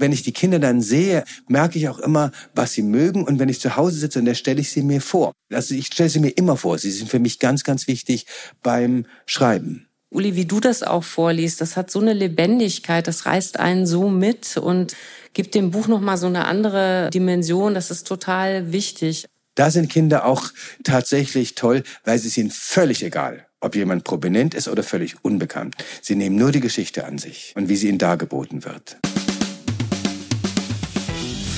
Wenn ich die Kinder dann sehe, merke ich auch immer, was sie mögen. Und wenn ich zu Hause sitze, dann stelle ich sie mir vor. Also ich stelle sie mir immer vor. Sie sind für mich ganz, ganz wichtig beim Schreiben. Uli, wie du das auch vorliest, das hat so eine Lebendigkeit, das reißt einen so mit und gibt dem Buch nochmal so eine andere Dimension. Das ist total wichtig. Da sind Kinder auch tatsächlich toll, weil sie sind völlig egal, ob jemand prominent ist oder völlig unbekannt. Sie nehmen nur die Geschichte an sich und wie sie ihnen dargeboten wird.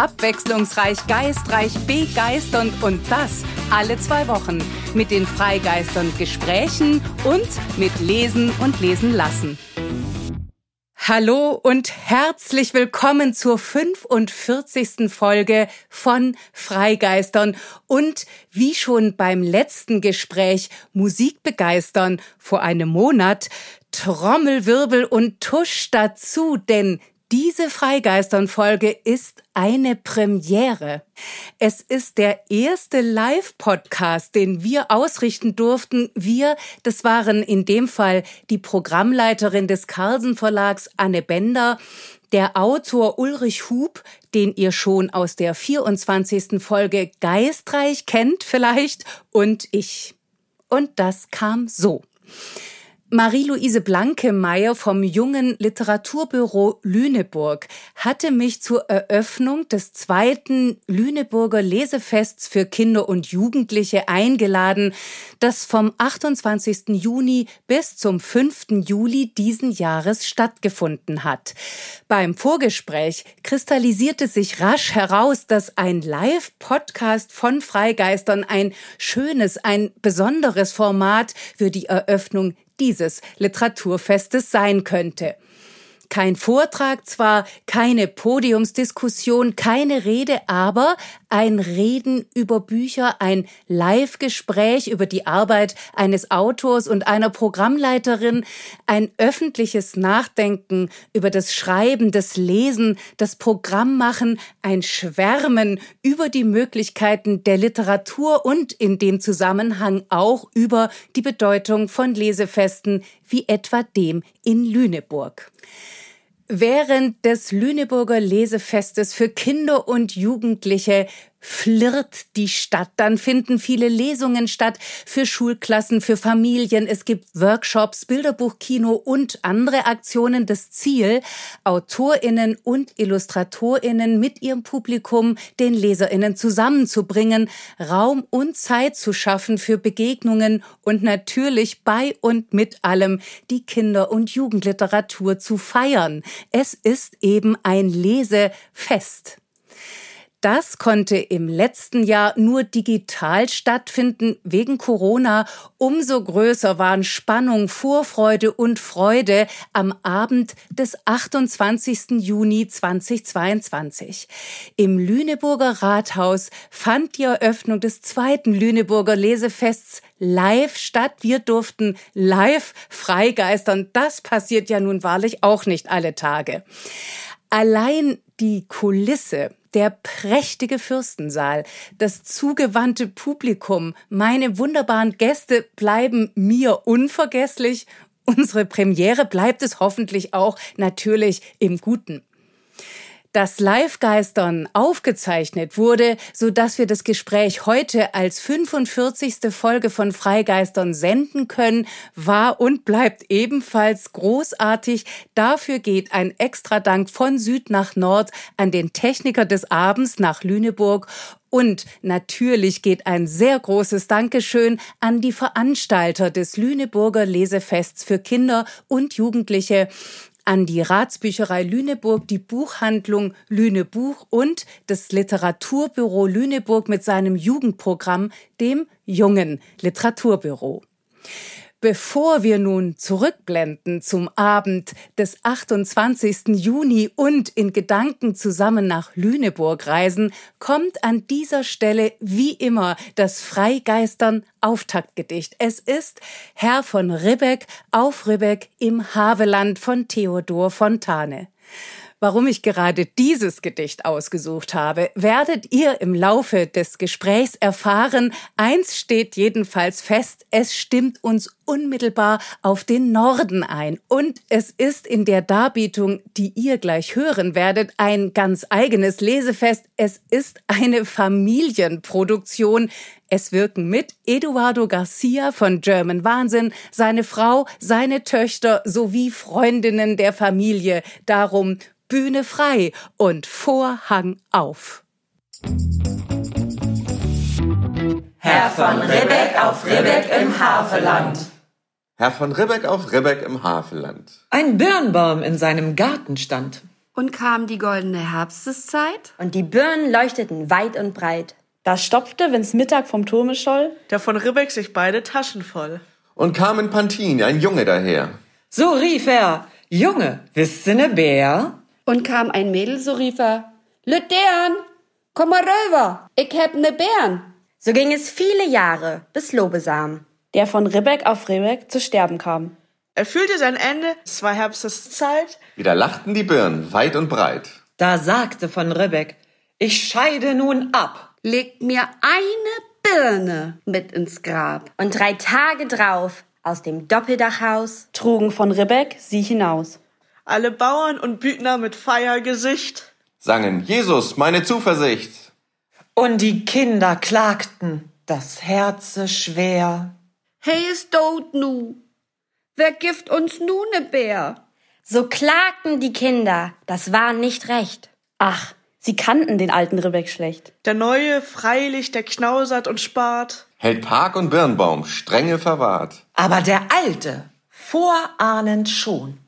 Abwechslungsreich, geistreich, begeisternd und das alle zwei Wochen mit den Freigeistern Gesprächen und mit Lesen und Lesen lassen. Hallo und herzlich willkommen zur 45. Folge von Freigeistern und wie schon beim letzten Gespräch Musik begeistern vor einem Monat Trommelwirbel und Tusch dazu, denn diese Freigeistern-Folge ist eine Premiere. Es ist der erste Live-Podcast, den wir ausrichten durften. Wir, das waren in dem Fall die Programmleiterin des Carlsen Verlags Anne Bender, der Autor Ulrich Hub, den ihr schon aus der 24. Folge Geistreich kennt vielleicht, und ich. Und das kam so. Marie-Louise Blankemeyer vom Jungen Literaturbüro Lüneburg hatte mich zur Eröffnung des zweiten Lüneburger Lesefests für Kinder und Jugendliche eingeladen, das vom 28. Juni bis zum 5. Juli diesen Jahres stattgefunden hat. Beim Vorgespräch kristallisierte sich rasch heraus, dass ein Live-Podcast von Freigeistern ein schönes, ein besonderes Format für die Eröffnung dieses Literaturfestes sein könnte. Kein Vortrag zwar, keine Podiumsdiskussion, keine Rede, aber ein Reden über Bücher, ein Live-Gespräch über die Arbeit eines Autors und einer Programmleiterin, ein öffentliches Nachdenken über das Schreiben, das Lesen, das Programmmachen, ein Schwärmen über die Möglichkeiten der Literatur und in dem Zusammenhang auch über die Bedeutung von Lesefesten wie etwa dem in Lüneburg. Während des Lüneburger Lesefestes für Kinder und Jugendliche flirrt die Stadt. Dann finden viele Lesungen statt für Schulklassen, für Familien. Es gibt Workshops, Bilderbuchkino und andere Aktionen. Das Ziel, Autorinnen und Illustratorinnen mit ihrem Publikum, den Leserinnen zusammenzubringen, Raum und Zeit zu schaffen für Begegnungen und natürlich bei und mit allem die Kinder- und Jugendliteratur zu feiern. Es ist eben ein Lesefest. Das konnte im letzten Jahr nur digital stattfinden wegen Corona. Umso größer waren Spannung, Vorfreude und Freude am Abend des 28. Juni 2022. Im Lüneburger Rathaus fand die Eröffnung des zweiten Lüneburger Lesefests live statt. Wir durften live freigeistern. Das passiert ja nun wahrlich auch nicht alle Tage. Allein die Kulisse, der prächtige Fürstensaal, das zugewandte Publikum, meine wunderbaren Gäste bleiben mir unvergesslich. Unsere Premiere bleibt es hoffentlich auch natürlich im Guten das Live-Geistern aufgezeichnet wurde, so dass wir das Gespräch heute als 45. Folge von Freigeistern senden können, war und bleibt ebenfalls großartig. Dafür geht ein extra Dank von Süd nach Nord an den Techniker des Abends nach Lüneburg und natürlich geht ein sehr großes Dankeschön an die Veranstalter des Lüneburger Lesefests für Kinder und Jugendliche, an die Ratsbücherei Lüneburg, die Buchhandlung Lünebuch und das Literaturbüro Lüneburg mit seinem Jugendprogramm, dem Jungen Literaturbüro. Bevor wir nun zurückblenden zum Abend des 28. Juni und in Gedanken zusammen nach Lüneburg reisen, kommt an dieser Stelle wie immer das Freigeistern Auftaktgedicht. Es ist Herr von Ribbeck auf Ribbeck im Haveland von Theodor Fontane. Warum ich gerade dieses Gedicht ausgesucht habe, werdet ihr im Laufe des Gesprächs erfahren. Eins steht jedenfalls fest, es stimmt uns unmittelbar auf den Norden ein. Und es ist in der Darbietung, die ihr gleich hören werdet, ein ganz eigenes Lesefest. Es ist eine Familienproduktion. Es wirken mit Eduardo Garcia von German Wahnsinn, seine Frau, seine Töchter sowie Freundinnen der Familie. Darum Bühne frei und Vorhang auf. Herr von Ribbeck auf Ribbeck im Havelland. Herr von Ribbeck auf Ribbeck im Havelland. Ein Birnbaum in seinem Garten stand. Und kam die goldene Herbsteszeit. Und die Birnen leuchteten weit und breit. Da stopfte, wenn's Mittag vom Turme scholl, der von Ribbeck sich beide Taschen voll. Und kam in Pantin ein Junge daher. So rief er, Junge, wisst ihr ne Bär? Und kam ein Mädel, so rief er, Lüdern, komm mal rüber, ich hab ne Bären. So ging es viele Jahre, bis Lobesam, der von Ribbeck auf Ribbeck zu sterben kam. Er fühlte sein Ende, es war Herbsteszeit. Wieder lachten die Birnen weit und breit. Da sagte von Ribbeck, ich scheide nun ab. Legt mir eine Birne mit ins Grab. Und drei Tage drauf, aus dem Doppeldachhaus, trugen von Ribbeck sie hinaus. Alle Bauern und Büdner mit Feiergesicht sangen Jesus, meine Zuversicht. Und die Kinder klagten, das Herze schwer. Hey, ist tot nu. Wer gift uns nu ne Bär? So klagten die Kinder, das war nicht recht. Ach, sie kannten den alten Ribbeck schlecht. Der neue, freilich, der knausert und spart, hält Park und Birnbaum strenge verwahrt. Aber der alte, vorahnend schon.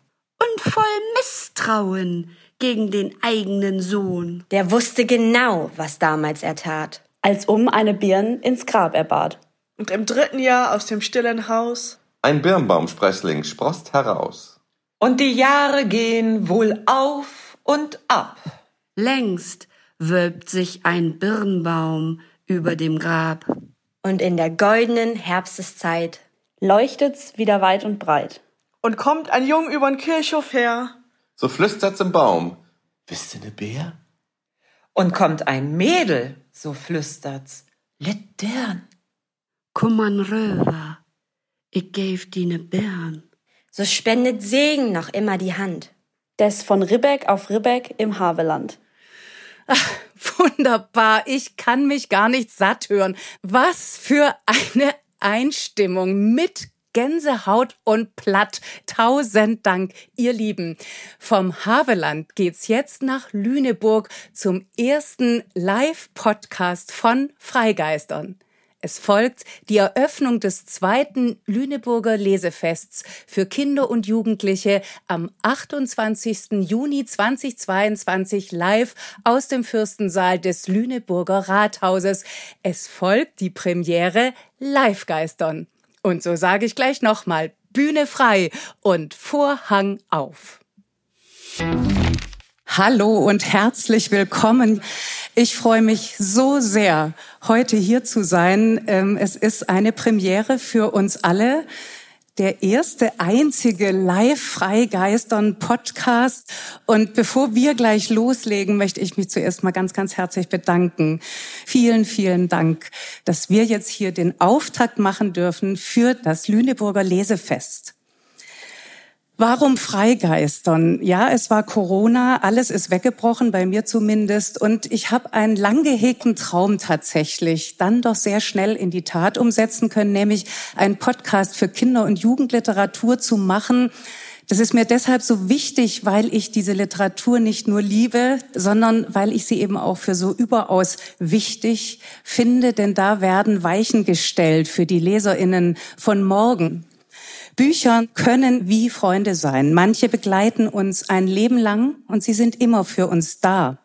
Und voll Misstrauen gegen den eigenen Sohn. Der wusste genau, was damals er tat. Als um eine Birn ins Grab erbat. Und im dritten Jahr aus dem stillen Haus ein Birnbaumsprössling sproßt heraus. Und die Jahre gehen wohl auf und ab. Längst wölbt sich ein Birnbaum über dem Grab. Und in der goldenen Herbsteszeit leuchtet's wieder weit und breit. Und kommt ein Jung übern Kirchhof her. So flüstert's im Baum. Wisst ihr ne Bär? Und kommt ein Mädel, so flüstert's. Littern. Komm an rüber, ich gäf die ne Bären. So spendet Segen noch immer die Hand. Des von Ribbeck auf Ribbeck im Haveland. Ach, wunderbar, ich kann mich gar nicht satt hören. Was für eine Einstimmung mit Gänsehaut und platt. Tausend Dank, ihr Lieben. Vom Haveland geht's jetzt nach Lüneburg zum ersten Live-Podcast von Freigeistern. Es folgt die Eröffnung des zweiten Lüneburger Lesefests für Kinder und Jugendliche am 28. Juni 2022 live aus dem Fürstensaal des Lüneburger Rathauses. Es folgt die Premiere Live-Geistern. Und so sage ich gleich nochmal, Bühne frei und Vorhang auf. Hallo und herzlich willkommen. Ich freue mich so sehr, heute hier zu sein. Ähm, es ist eine Premiere für uns alle der erste einzige Live-Freigeistern-Podcast. Und bevor wir gleich loslegen, möchte ich mich zuerst mal ganz, ganz herzlich bedanken. Vielen, vielen Dank, dass wir jetzt hier den Auftakt machen dürfen für das Lüneburger Lesefest. Warum Freigeistern? Ja, es war Corona, alles ist weggebrochen, bei mir zumindest. Und ich habe einen lang gehegten Traum tatsächlich dann doch sehr schnell in die Tat umsetzen können, nämlich einen Podcast für Kinder- und Jugendliteratur zu machen. Das ist mir deshalb so wichtig, weil ich diese Literatur nicht nur liebe, sondern weil ich sie eben auch für so überaus wichtig finde, denn da werden Weichen gestellt für die Leserinnen von morgen. Bücher können wie Freunde sein. Manche begleiten uns ein Leben lang und sie sind immer für uns da.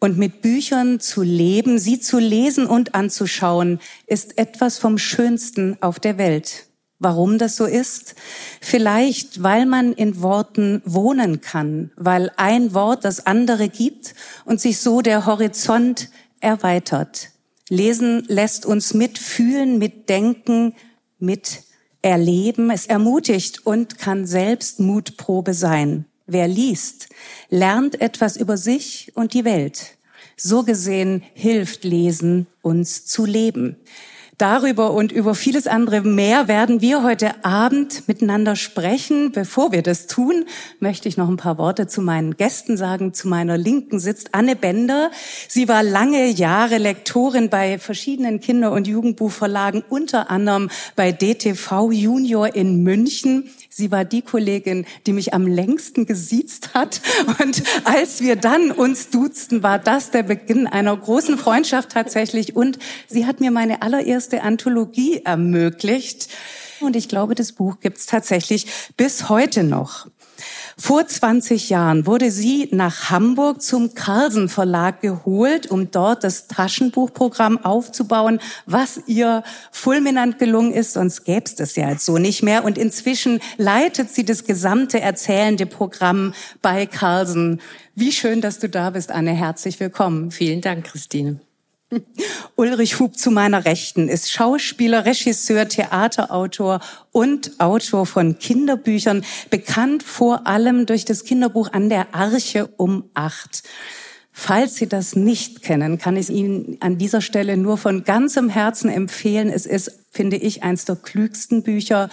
Und mit Büchern zu leben, sie zu lesen und anzuschauen, ist etwas vom Schönsten auf der Welt. Warum das so ist? Vielleicht, weil man in Worten wohnen kann, weil ein Wort das andere gibt und sich so der Horizont erweitert. Lesen lässt uns mitfühlen, mitdenken, mit erleben. Es ermutigt und kann selbst Mutprobe sein. Wer liest, lernt etwas über sich und die Welt. So gesehen hilft Lesen uns zu leben. Darüber und über vieles andere mehr werden wir heute Abend miteinander sprechen. Bevor wir das tun, möchte ich noch ein paar Worte zu meinen Gästen sagen. Zu meiner Linken sitzt Anne Bender. Sie war lange Jahre Lektorin bei verschiedenen Kinder- und Jugendbuchverlagen, unter anderem bei DTV Junior in München. Sie war die Kollegin, die mich am längsten gesiezt hat. Und als wir dann uns duzten, war das der Beginn einer großen Freundschaft tatsächlich. Und sie hat mir meine allererste Anthologie ermöglicht. Und ich glaube, das Buch gibt's tatsächlich bis heute noch. Vor 20 Jahren wurde sie nach Hamburg zum Carlsen Verlag geholt, um dort das Taschenbuchprogramm aufzubauen, was ihr fulminant gelungen ist, sonst gäbe es das ja jetzt so nicht mehr. Und inzwischen leitet sie das gesamte erzählende Programm bei Carlsen. Wie schön, dass du da bist, Anne. Herzlich willkommen. Vielen Dank, Christine. Ulrich Hub zu meiner Rechten ist Schauspieler, Regisseur, Theaterautor und Autor von Kinderbüchern, bekannt vor allem durch das Kinderbuch An der Arche um acht. Falls Sie das nicht kennen, kann ich Ihnen an dieser Stelle nur von ganzem Herzen empfehlen. Es ist, finde ich, eins der klügsten Bücher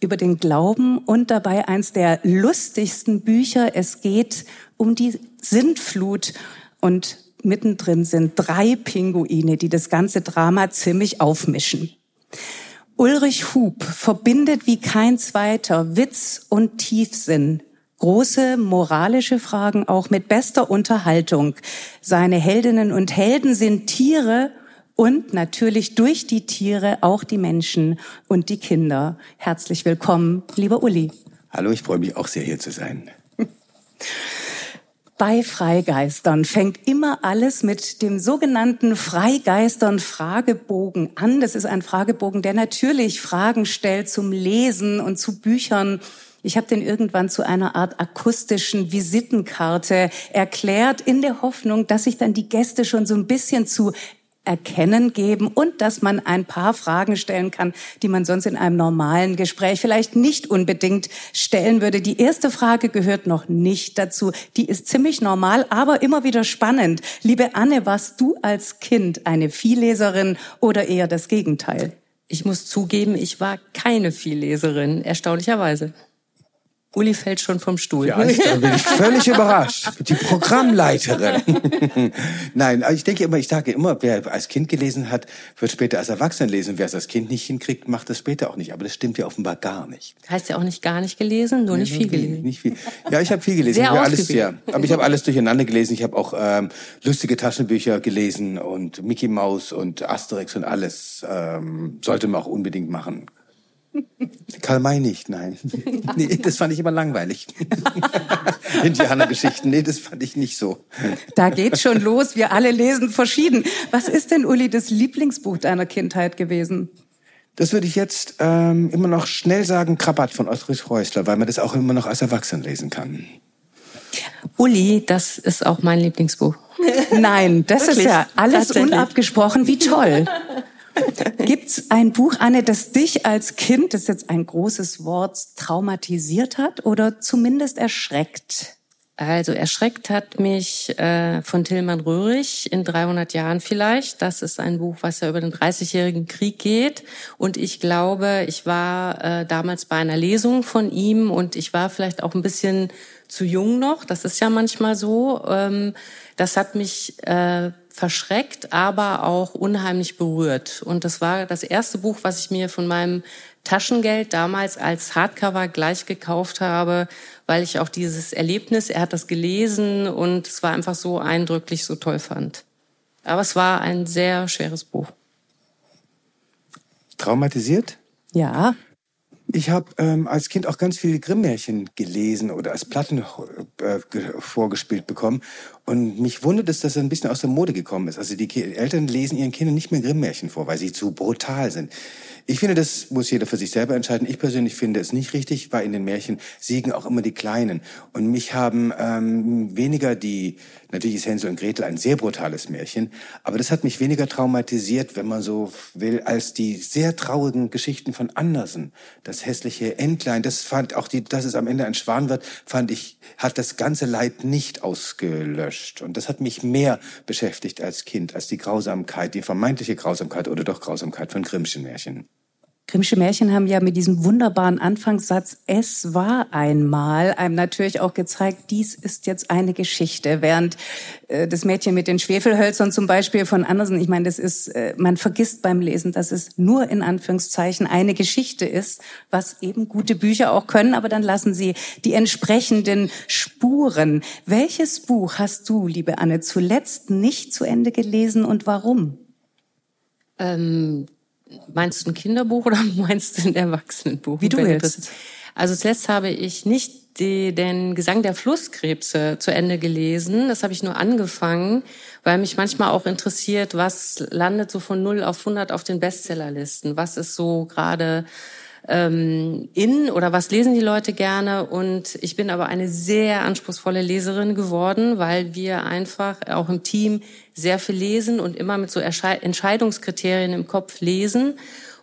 über den Glauben und dabei eins der lustigsten Bücher. Es geht um die Sintflut und mittendrin sind drei Pinguine, die das ganze Drama ziemlich aufmischen. Ulrich Hub verbindet wie kein zweiter Witz und Tiefsinn, große moralische Fragen auch mit bester Unterhaltung. Seine Heldinnen und Helden sind Tiere und natürlich durch die Tiere auch die Menschen und die Kinder. Herzlich willkommen, lieber Uli. Hallo, ich freue mich auch sehr hier zu sein. bei Freigeistern fängt immer alles mit dem sogenannten Freigeistern Fragebogen an. Das ist ein Fragebogen, der natürlich Fragen stellt zum Lesen und zu Büchern. Ich habe den irgendwann zu einer Art akustischen Visitenkarte erklärt, in der Hoffnung, dass sich dann die Gäste schon so ein bisschen zu erkennen geben und dass man ein paar Fragen stellen kann, die man sonst in einem normalen Gespräch vielleicht nicht unbedingt stellen würde. Die erste Frage gehört noch nicht dazu. Die ist ziemlich normal, aber immer wieder spannend. Liebe Anne, warst du als Kind eine Vielleserin oder eher das Gegenteil? Ich muss zugeben, ich war keine Vielleserin, erstaunlicherweise. Uli fällt schon vom Stuhl. Ja, da bin ich völlig überrascht. Die Programmleiterin. Nein, ich denke immer, ich sage immer, wer als Kind gelesen hat, wird später als Erwachsener lesen. Wer es als Kind nicht hinkriegt, macht das später auch nicht. Aber das stimmt ja offenbar gar nicht. Heißt ja auch nicht gar nicht gelesen, nur nicht viel gelesen. Nicht viel. Ja, ich habe viel gelesen. Sehr ich alles, ja, aber ich habe alles durcheinander gelesen. Ich habe auch ähm, lustige Taschenbücher gelesen und Mickey Mouse und Asterix und alles. Ähm, sollte man auch unbedingt machen. Karl May nicht, nein. Nee, das fand ich immer langweilig. Indianergeschichten, nee, das fand ich nicht so. Da geht's schon los, wir alle lesen verschieden. Was ist denn, Uli, das Lieblingsbuch deiner Kindheit gewesen? Das würde ich jetzt ähm, immer noch schnell sagen, Krabat von Ulrich Reusler, weil man das auch immer noch als Erwachsener lesen kann. Uli, das ist auch mein Lieblingsbuch. Nein, das Wirklich? ist ja alles unabgesprochen. Wie toll. Gibt's ein Buch, Anne, das dich als Kind, das ist jetzt ein großes Wort, traumatisiert hat oder zumindest erschreckt? Also erschreckt hat mich äh, von Tillmann Röhrig in 300 Jahren vielleicht. Das ist ein Buch, was ja über den 30-jährigen Krieg geht. Und ich glaube, ich war äh, damals bei einer Lesung von ihm und ich war vielleicht auch ein bisschen zu jung noch. Das ist ja manchmal so. Ähm, das hat mich äh, verschreckt, aber auch unheimlich berührt. Und das war das erste Buch, was ich mir von meinem Taschengeld damals als Hardcover gleich gekauft habe, weil ich auch dieses Erlebnis, er hat das gelesen und es war einfach so eindrücklich, so toll fand. Aber es war ein sehr schweres Buch. Traumatisiert? Ja. Ich habe ähm, als Kind auch ganz viele Grimm-Märchen gelesen oder als Platten äh, vorgespielt bekommen. Und mich wundert es, dass er ein bisschen aus der Mode gekommen ist. Also die Eltern lesen ihren Kindern nicht mehr Grimm-Märchen vor, weil sie zu brutal sind. Ich finde, das muss jeder für sich selber entscheiden. Ich persönlich finde es nicht richtig, weil in den Märchen siegen auch immer die Kleinen. Und mich haben ähm, weniger die, natürlich ist Hänsel und Gretel ein sehr brutales Märchen, aber das hat mich weniger traumatisiert, wenn man so will, als die sehr traurigen Geschichten von Andersen. Das hässliche Entlein, das fand auch die, dass es am Ende ein Schwan wird, fand ich, hat das ganze Leid nicht ausgelöscht. Und das hat mich mehr beschäftigt als Kind, als die Grausamkeit, die vermeintliche Grausamkeit oder doch Grausamkeit von Grimmschen Märchen. Grimmsche Märchen haben ja mit diesem wunderbaren Anfangssatz Es war einmal einem natürlich auch gezeigt, dies ist jetzt eine Geschichte. Während äh, das Mädchen mit den Schwefelhölzern zum Beispiel von Andersen, ich meine, das ist, äh, man vergisst beim Lesen, dass es nur in Anführungszeichen eine Geschichte ist, was eben gute Bücher auch können, aber dann lassen sie die entsprechenden Spuren. Welches Buch hast du, liebe Anne, zuletzt nicht zu Ende gelesen und warum? Ähm Meinst du ein Kinderbuch oder meinst du ein Erwachsenenbuch? Wie du willst. Also zuletzt habe ich nicht die, den Gesang der Flusskrebse zu Ende gelesen. Das habe ich nur angefangen, weil mich manchmal auch interessiert, was landet so von 0 auf 100 auf den Bestsellerlisten? Was ist so gerade ähm, in oder was lesen die Leute gerne. Und ich bin aber eine sehr anspruchsvolle Leserin geworden, weil wir einfach auch im Team sehr viel lesen und immer mit so Entscheidungskriterien im Kopf lesen.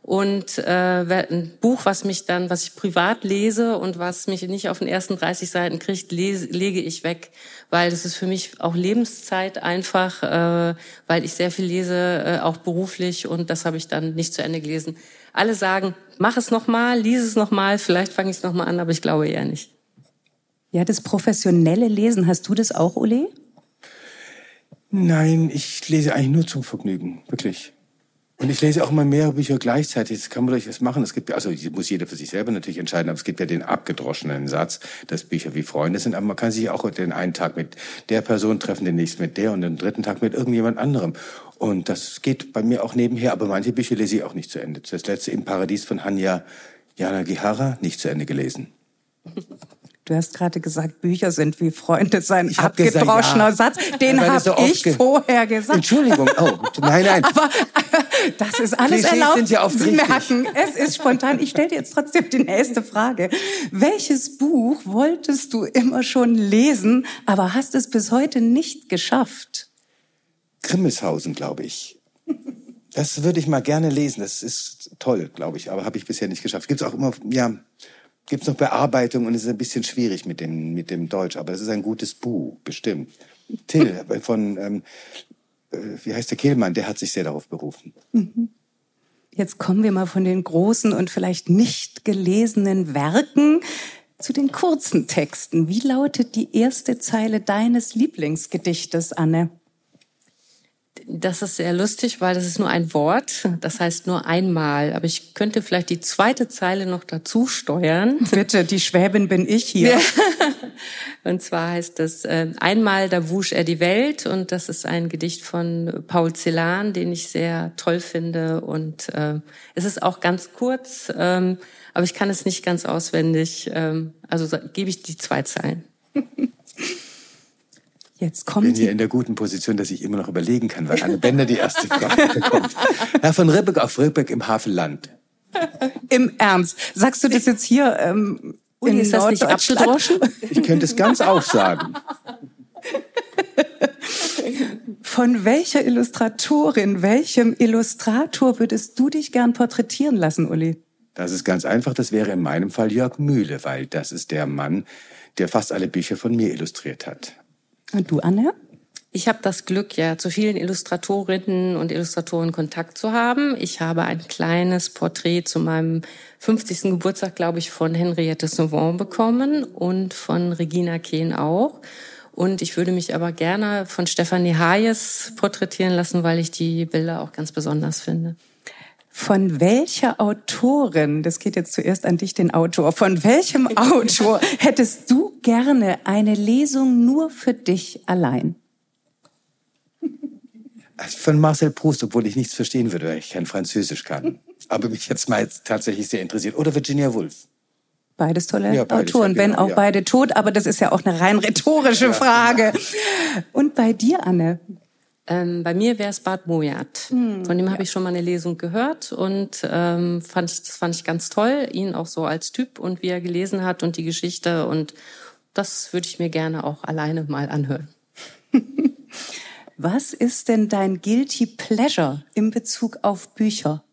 Und äh, ein Buch, was mich dann, was ich privat lese und was mich nicht auf den ersten 30 Seiten kriegt, lese, lege ich weg, weil das ist für mich auch Lebenszeit einfach, äh, weil ich sehr viel lese, äh, auch beruflich und das habe ich dann nicht zu Ende gelesen. Alle sagen, mach es nochmal, lies es nochmal, vielleicht fange ich es nochmal an, aber ich glaube eher nicht. Ja, das professionelle Lesen, hast du das auch, Uli? Nein, ich lese eigentlich nur zum Vergnügen, wirklich. Und ich lese auch immer mehrere Bücher gleichzeitig. Das kann man durchaus machen. Es gibt, also muss jeder für sich selber natürlich entscheiden, aber es gibt ja den abgedroschenen Satz, dass Bücher wie Freunde sind. Aber man kann sich auch den einen Tag mit der Person treffen, den nächsten mit der und den dritten Tag mit irgendjemand anderem. Und das geht bei mir auch nebenher, aber manche Bücher lese ich auch nicht zu Ende. Das letzte im Paradies von Hanya Yanagihara nicht zu Ende gelesen. Du hast gerade gesagt, Bücher sind wie Freunde sein abgedroschener ja. Satz. Den habe so ich vorher gesagt. Entschuldigung. Oh, nein, nein. Aber das ist alles Klischees erlaubt. Sind ja oft Sie merken, es ist spontan. Ich stelle dir jetzt trotzdem die nächste Frage. Welches Buch wolltest du immer schon lesen, aber hast es bis heute nicht geschafft? Grimmeshausen, glaube ich. Das würde ich mal gerne lesen. Das ist toll, glaube ich, aber habe ich bisher nicht geschafft. Gibt es auch immer, ja, gibt es noch Bearbeitung und es ist ein bisschen schwierig mit dem, mit dem Deutsch, aber es ist ein gutes Buch, bestimmt. Till von, ähm, äh, wie heißt der Kehlmann, der hat sich sehr darauf berufen. Mhm. Jetzt kommen wir mal von den großen und vielleicht nicht gelesenen Werken zu den kurzen Texten. Wie lautet die erste Zeile deines Lieblingsgedichtes, Anne? Das ist sehr lustig, weil das ist nur ein Wort, das heißt nur einmal. Aber ich könnte vielleicht die zweite Zeile noch dazu steuern. Bitte, die Schwäbin bin ich hier. und zwar heißt das äh, Einmal da wusch er die Welt und das ist ein Gedicht von Paul Celan, den ich sehr toll finde und äh, es ist auch ganz kurz, ähm, aber ich kann es nicht ganz auswendig. Ähm, also gebe ich die zwei Zeilen. Jetzt kommt bin hier in der guten Position, dass ich immer noch überlegen kann, weil Anne Bender die erste Frage bekommt. Herr von Ribbeck auf Ribbeck im Havelland. Im Ernst. Sagst du das jetzt hier ähm, Uli, in ist das nicht abgedroschen? Ich könnte es ganz aufsagen. Von welcher Illustratorin, welchem Illustrator würdest du dich gern porträtieren lassen, Uli? Das ist ganz einfach. Das wäre in meinem Fall Jörg Mühle, weil das ist der Mann, der fast alle Bücher von mir illustriert hat. Und du, Anne? Ich habe das Glück, ja zu vielen Illustratorinnen und Illustratoren Kontakt zu haben. Ich habe ein kleines Porträt zu meinem 50. Geburtstag, glaube ich, von Henriette Sauvant bekommen und von Regina Kehn auch. Und ich würde mich aber gerne von Stefanie Hayes porträtieren lassen, weil ich die Bilder auch ganz besonders finde. Von welcher Autorin, das geht jetzt zuerst an dich, den Autor, von welchem Autor hättest du gerne eine Lesung nur für dich allein? Von Marcel Proust, obwohl ich nichts verstehen würde, weil ich kein Französisch kann. Aber mich jetzt mal tatsächlich sehr interessiert. Oder Virginia Woolf. Beides tolle ja, beides, Autoren, ja, genau, wenn auch ja. beide tot, aber das ist ja auch eine rein rhetorische Frage. Und bei dir, Anne? Ähm, bei mir wäre es Bart Mojat. Hm, Von dem habe ich schon mal eine Lesung gehört und ähm, fand ich, das fand ich ganz toll, ihn auch so als Typ und wie er gelesen hat und die Geschichte und das würde ich mir gerne auch alleine mal anhören. Was ist denn dein Guilty Pleasure in Bezug auf Bücher?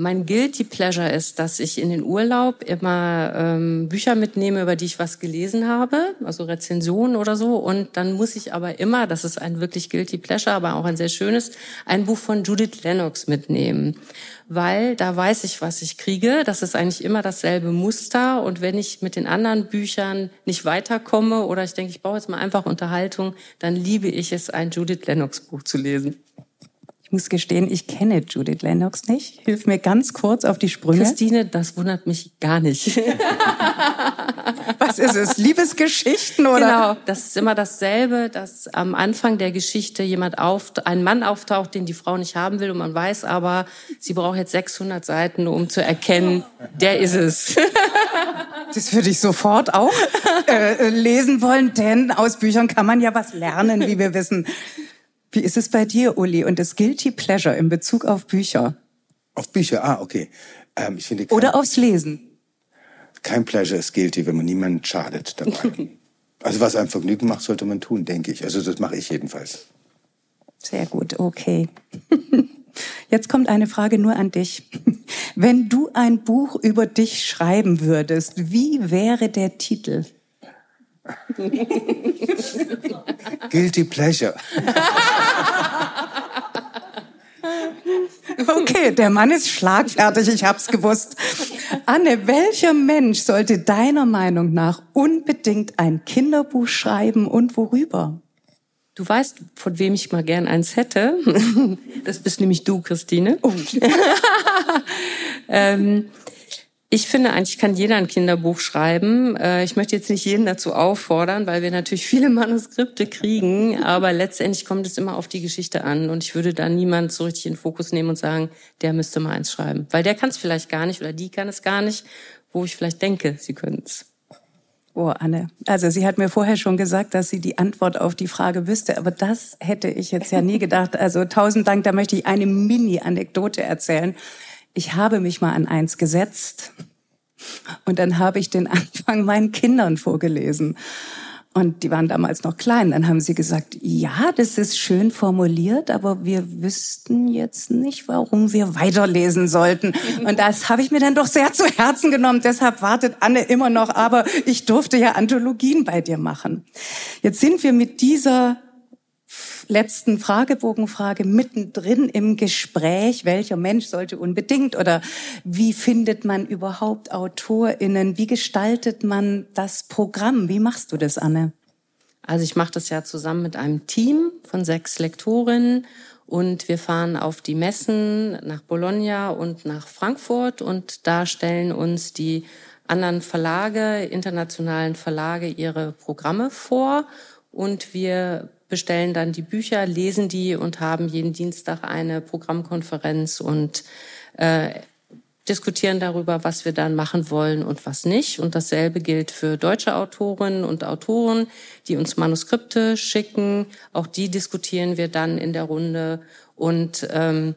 Mein Guilty Pleasure ist, dass ich in den Urlaub immer ähm, Bücher mitnehme, über die ich was gelesen habe, also Rezensionen oder so. Und dann muss ich aber immer, das ist ein wirklich Guilty Pleasure, aber auch ein sehr schönes, ein Buch von Judith Lennox mitnehmen. Weil da weiß ich, was ich kriege. Das ist eigentlich immer dasselbe Muster. Und wenn ich mit den anderen Büchern nicht weiterkomme oder ich denke, ich brauche jetzt mal einfach Unterhaltung, dann liebe ich es, ein Judith Lennox Buch zu lesen. Ich muss gestehen, ich kenne Judith Lennox nicht. Hilf mir ganz kurz auf die Sprünge. Christine, das wundert mich gar nicht. Was ist es? Liebesgeschichten oder? Genau, das ist immer dasselbe, dass am Anfang der Geschichte jemand auf, ein Mann auftaucht, den die Frau nicht haben will und man weiß aber, sie braucht jetzt 600 Seiten, um zu erkennen, der ist es. Das würde ich sofort auch äh, lesen wollen, denn aus Büchern kann man ja was lernen, wie wir wissen. Wie ist es bei dir, Uli? Und das Guilty Pleasure in Bezug auf Bücher? Auf Bücher, ah, okay. Ähm, ich finde kein, Oder aufs Lesen? Kein Pleasure ist guilty, wenn man niemandem schadet dabei. also was einem Vergnügen macht, sollte man tun, denke ich. Also das mache ich jedenfalls. Sehr gut, okay. Jetzt kommt eine Frage nur an dich. Wenn du ein Buch über dich schreiben würdest, wie wäre der Titel? Guilty Pleasure. Okay, der Mann ist schlagfertig, ich hab's gewusst. Anne, welcher Mensch sollte deiner Meinung nach unbedingt ein Kinderbuch schreiben und worüber? Du weißt, von wem ich mal gern eins hätte. Das bist nämlich du, Christine. Oh. ähm, ich finde, eigentlich kann jeder ein Kinderbuch schreiben. Äh, ich möchte jetzt nicht jeden dazu auffordern, weil wir natürlich viele Manuskripte kriegen, aber letztendlich kommt es immer auf die Geschichte an und ich würde da niemand so richtig in den Fokus nehmen und sagen, der müsste mal eins schreiben, weil der kann es vielleicht gar nicht oder die kann es gar nicht, wo ich vielleicht denke, sie können es. Oh, Anne. Also sie hat mir vorher schon gesagt, dass sie die Antwort auf die Frage wüsste, aber das hätte ich jetzt ja nie gedacht. Also tausend Dank, da möchte ich eine Mini-Anekdote erzählen ich habe mich mal an eins gesetzt und dann habe ich den Anfang meinen Kindern vorgelesen. Und die waren damals noch klein. Dann haben sie gesagt, ja, das ist schön formuliert, aber wir wüssten jetzt nicht, warum wir weiterlesen sollten. Und das habe ich mir dann doch sehr zu Herzen genommen. Deshalb wartet Anne immer noch. Aber ich durfte ja Anthologien bei dir machen. Jetzt sind wir mit dieser letzten Fragebogenfrage mittendrin im Gespräch, welcher Mensch sollte unbedingt oder wie findet man überhaupt AutorInnen? Wie gestaltet man das Programm? Wie machst du das, Anne? Also ich mache das ja zusammen mit einem Team von sechs Lektorinnen und wir fahren auf die Messen nach Bologna und nach Frankfurt und da stellen uns die anderen Verlage, internationalen Verlage ihre Programme vor und wir bestellen dann die Bücher, lesen die und haben jeden Dienstag eine Programmkonferenz und äh, diskutieren darüber, was wir dann machen wollen und was nicht. Und dasselbe gilt für deutsche Autorinnen und Autoren, die uns Manuskripte schicken. Auch die diskutieren wir dann in der Runde. Und ähm,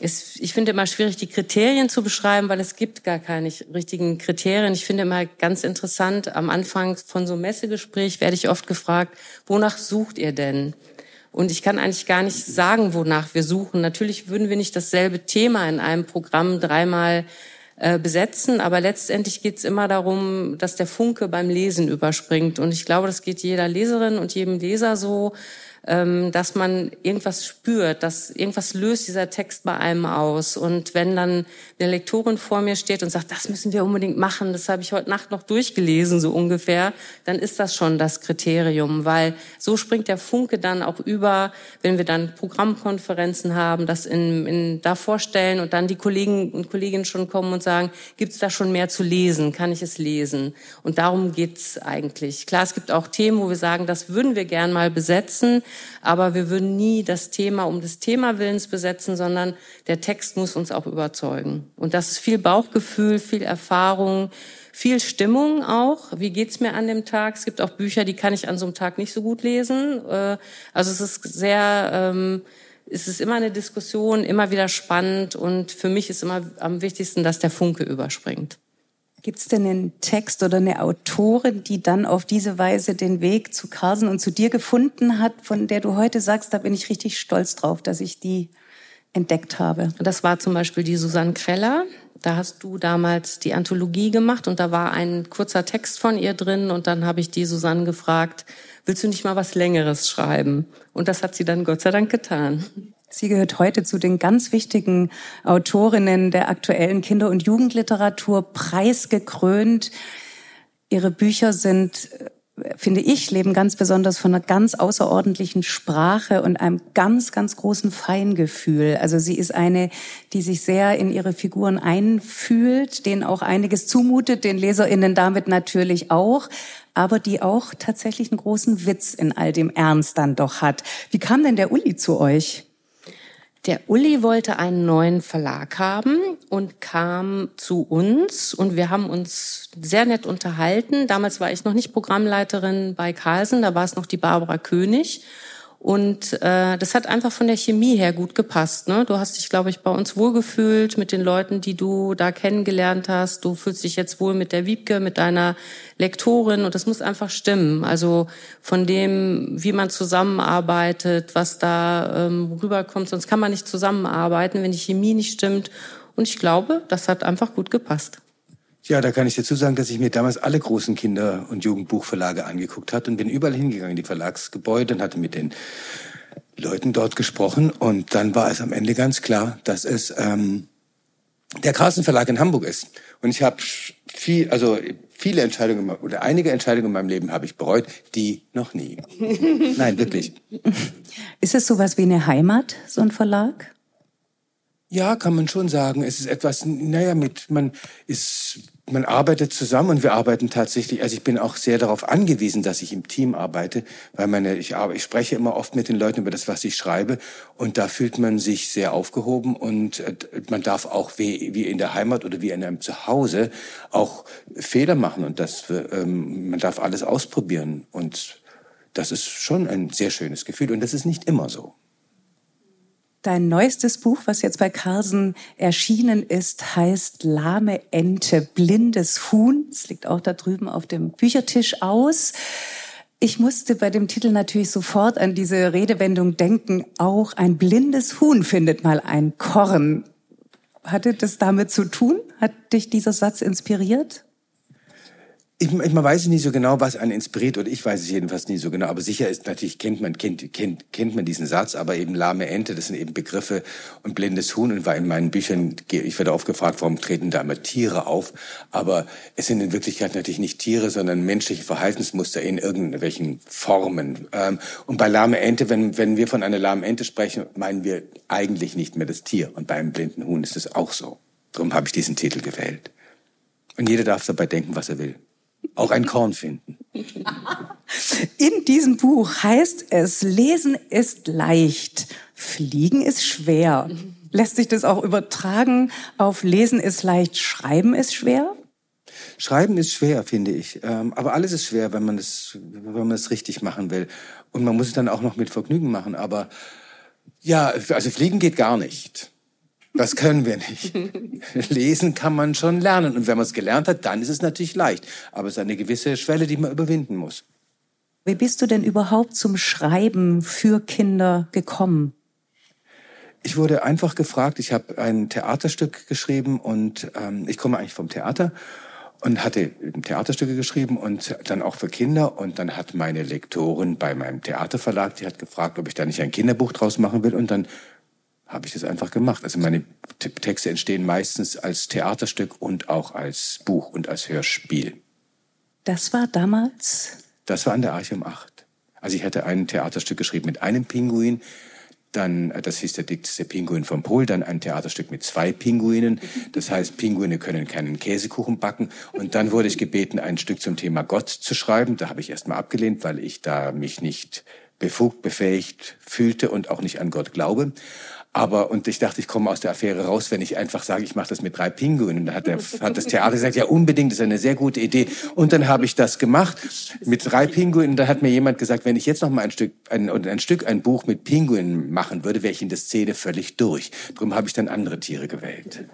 es, ich finde immer schwierig, die Kriterien zu beschreiben, weil es gibt gar keine richtigen Kriterien. Ich finde immer ganz interessant, am Anfang von so einem Messegespräch werde ich oft gefragt, wonach sucht ihr denn? Und ich kann eigentlich gar nicht sagen, wonach wir suchen. Natürlich würden wir nicht dasselbe Thema in einem Programm dreimal äh, besetzen, aber letztendlich geht es immer darum, dass der Funke beim Lesen überspringt. Und ich glaube, das geht jeder Leserin und jedem Leser so, dass man irgendwas spürt, dass irgendwas löst dieser Text bei einem aus. Und wenn dann eine Lektorin vor mir steht und sagt, das müssen wir unbedingt machen, das habe ich heute Nacht noch durchgelesen, so ungefähr, dann ist das schon das Kriterium, weil so springt der Funke dann auch über, wenn wir dann Programmkonferenzen haben, das in, in da vorstellen und dann die Kollegen und Kolleginnen schon kommen und sagen, gibt es da schon mehr zu lesen? Kann ich es lesen? Und darum geht's eigentlich. Klar, es gibt auch Themen, wo wir sagen, das würden wir gern mal besetzen. Aber wir würden nie das Thema um des Thema Willens besetzen, sondern der Text muss uns auch überzeugen. Und das ist viel Bauchgefühl, viel Erfahrung, viel Stimmung auch. Wie geht's mir an dem Tag? Es gibt auch Bücher, die kann ich an so einem Tag nicht so gut lesen. Äh, also es ist sehr, ähm, es ist immer eine Diskussion, immer wieder spannend und für mich ist immer am wichtigsten, dass der Funke überspringt. Gibt es denn einen Text oder eine Autorin, die dann auf diese Weise den Weg zu Carlsen und zu dir gefunden hat, von der du heute sagst, da bin ich richtig stolz drauf, dass ich die entdeckt habe? Das war zum Beispiel die Susanne Kreller. Da hast du damals die Anthologie gemacht und da war ein kurzer Text von ihr drin und dann habe ich die Susanne gefragt, willst du nicht mal was Längeres schreiben? Und das hat sie dann Gott sei Dank getan. Sie gehört heute zu den ganz wichtigen Autorinnen der aktuellen Kinder- und Jugendliteratur, preisgekrönt. Ihre Bücher sind, finde ich, leben ganz besonders von einer ganz außerordentlichen Sprache und einem ganz, ganz großen Feingefühl. Also sie ist eine, die sich sehr in ihre Figuren einfühlt, denen auch einiges zumutet, den LeserInnen damit natürlich auch, aber die auch tatsächlich einen großen Witz in all dem Ernst dann doch hat. Wie kam denn der Uli zu euch? Der Uli wollte einen neuen Verlag haben und kam zu uns und wir haben uns sehr nett unterhalten. Damals war ich noch nicht Programmleiterin bei Carlsen, da war es noch die Barbara König. Und äh, das hat einfach von der Chemie her gut gepasst. Ne? Du hast dich, glaube ich, bei uns wohlgefühlt mit den Leuten, die du da kennengelernt hast. Du fühlst dich jetzt wohl mit der Wiebke, mit deiner Lektorin und das muss einfach stimmen. Also von dem, wie man zusammenarbeitet, was da ähm, rüberkommt, sonst kann man nicht zusammenarbeiten, wenn die Chemie nicht stimmt. Und ich glaube, das hat einfach gut gepasst. Ja, da kann ich dazu sagen, dass ich mir damals alle großen Kinder- und Jugendbuchverlage angeguckt hat und bin überall hingegangen in die Verlagsgebäude und hatte mit den Leuten dort gesprochen und dann war es am Ende ganz klar, dass es ähm, der Carlsen Verlag in Hamburg ist. Und ich habe viel, also viele Entscheidungen oder einige Entscheidungen in meinem Leben habe ich bereut, die noch nie. Nein, wirklich. Ist es sowas wie eine Heimat, so ein Verlag? Ja, kann man schon sagen. Es ist etwas, naja, mit, man ist, man arbeitet zusammen und wir arbeiten tatsächlich, also ich bin auch sehr darauf angewiesen, dass ich im Team arbeite, weil meine, ich, ich spreche immer oft mit den Leuten über das, was ich schreibe und da fühlt man sich sehr aufgehoben und äh, man darf auch wie, wie in der Heimat oder wie in einem Zuhause auch Fehler machen und das, ähm, man darf alles ausprobieren und das ist schon ein sehr schönes Gefühl und das ist nicht immer so. Dein neuestes Buch, was jetzt bei Carlsen erschienen ist, heißt Lahme Ente, blindes Huhn. Es liegt auch da drüben auf dem Büchertisch aus. Ich musste bei dem Titel natürlich sofort an diese Redewendung denken. Auch ein blindes Huhn findet mal ein Korn. Hatte das damit zu tun? Hat dich dieser Satz inspiriert? Ich, man weiß nicht so genau, was einen inspiriert, oder ich weiß es jedenfalls nie so genau. Aber sicher ist natürlich, kennt man, kennt, kennt, kennt man diesen Satz, aber eben lahme Ente, das sind eben Begriffe und blindes Huhn. Und war in meinen Büchern, ich werde oft gefragt, warum treten da immer Tiere auf? Aber es sind in Wirklichkeit natürlich nicht Tiere, sondern menschliche Verhaltensmuster in irgendwelchen Formen. Ähm, und bei lahme Ente, wenn, wenn wir von einer lahmen Ente sprechen, meinen wir eigentlich nicht mehr das Tier. Und beim blinden Huhn ist es auch so. Darum habe ich diesen Titel gewählt. Und jeder darf dabei denken, was er will auch ein Korn finden. In diesem Buch heißt es, Lesen ist leicht, Fliegen ist schwer. Lässt sich das auch übertragen auf Lesen ist leicht, Schreiben ist schwer? Schreiben ist schwer, finde ich. Ähm, aber alles ist schwer, wenn man es, wenn man es richtig machen will. Und man muss es dann auch noch mit Vergnügen machen. Aber ja, also Fliegen geht gar nicht. Das können wir nicht. Lesen kann man schon lernen. Und wenn man es gelernt hat, dann ist es natürlich leicht. Aber es ist eine gewisse Schwelle, die man überwinden muss. Wie bist du denn überhaupt zum Schreiben für Kinder gekommen? Ich wurde einfach gefragt, ich habe ein Theaterstück geschrieben und ähm, ich komme eigentlich vom Theater und hatte Theaterstücke geschrieben und dann auch für Kinder. Und dann hat meine Lektorin bei meinem Theaterverlag, die hat gefragt, ob ich da nicht ein Kinderbuch draus machen will. Und dann habe ich das einfach gemacht. Also meine Texte entstehen meistens als Theaterstück und auch als Buch und als Hörspiel. Das war damals? Das war an der Arche um 8. Also ich hatte ein Theaterstück geschrieben mit einem Pinguin, dann, äh, das hieß der dickste Pinguin vom Pol, dann ein Theaterstück mit zwei Pinguinen. Das heißt, Pinguine können keinen Käsekuchen backen. Und dann wurde ich gebeten, ein Stück zum Thema Gott zu schreiben. Da habe ich erst mal abgelehnt, weil ich da mich nicht befugt, befähigt fühlte und auch nicht an Gott glaube. Aber, und ich dachte, ich komme aus der Affäre raus, wenn ich einfach sage, ich mache das mit drei Pinguinen. Und da hat, der, hat das Theater gesagt, ja unbedingt, das ist eine sehr gute Idee. Und dann habe ich das gemacht mit drei Pinguinen. Da hat mir jemand gesagt, wenn ich jetzt noch mal ein Stück, ein, ein Stück, ein Buch mit Pinguinen machen würde, wäre ich in der Szene völlig durch. Darum habe ich dann andere Tiere gewählt.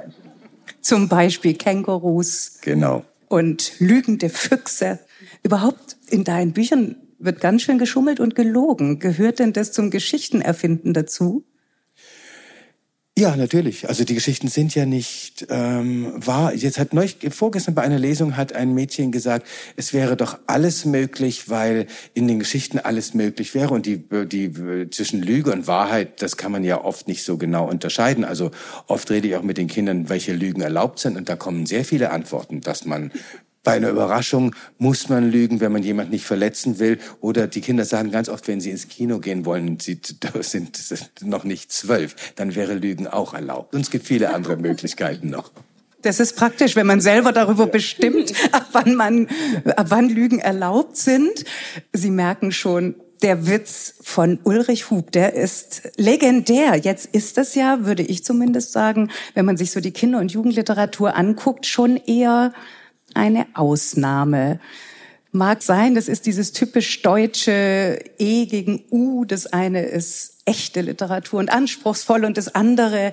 Zum Beispiel Kängurus. Genau. Und lügende Füchse. Überhaupt in deinen Büchern wird ganz schön geschummelt und gelogen. Gehört denn das zum Geschichtenerfinden dazu? Ja, natürlich. Also die Geschichten sind ja nicht ähm, wahr. Jetzt hat neulich, vorgestern bei einer Lesung hat ein Mädchen gesagt, es wäre doch alles möglich, weil in den Geschichten alles möglich wäre und die, die zwischen Lüge und Wahrheit, das kann man ja oft nicht so genau unterscheiden. Also oft rede ich auch mit den Kindern, welche Lügen erlaubt sind und da kommen sehr viele Antworten, dass man bei einer Überraschung muss man lügen, wenn man jemanden nicht verletzen will. Oder die Kinder sagen ganz oft, wenn sie ins Kino gehen wollen und sie sind, noch nicht zwölf, dann wäre Lügen auch erlaubt. Und es gibt viele andere Möglichkeiten noch. Das ist praktisch, wenn man selber darüber bestimmt, ab wann man, ab wann Lügen erlaubt sind. Sie merken schon, der Witz von Ulrich Hub, der ist legendär. Jetzt ist das ja, würde ich zumindest sagen, wenn man sich so die Kinder- und Jugendliteratur anguckt, schon eher eine Ausnahme. Mag sein, das ist dieses typisch deutsche E gegen U. Das eine ist echte Literatur und anspruchsvoll und das andere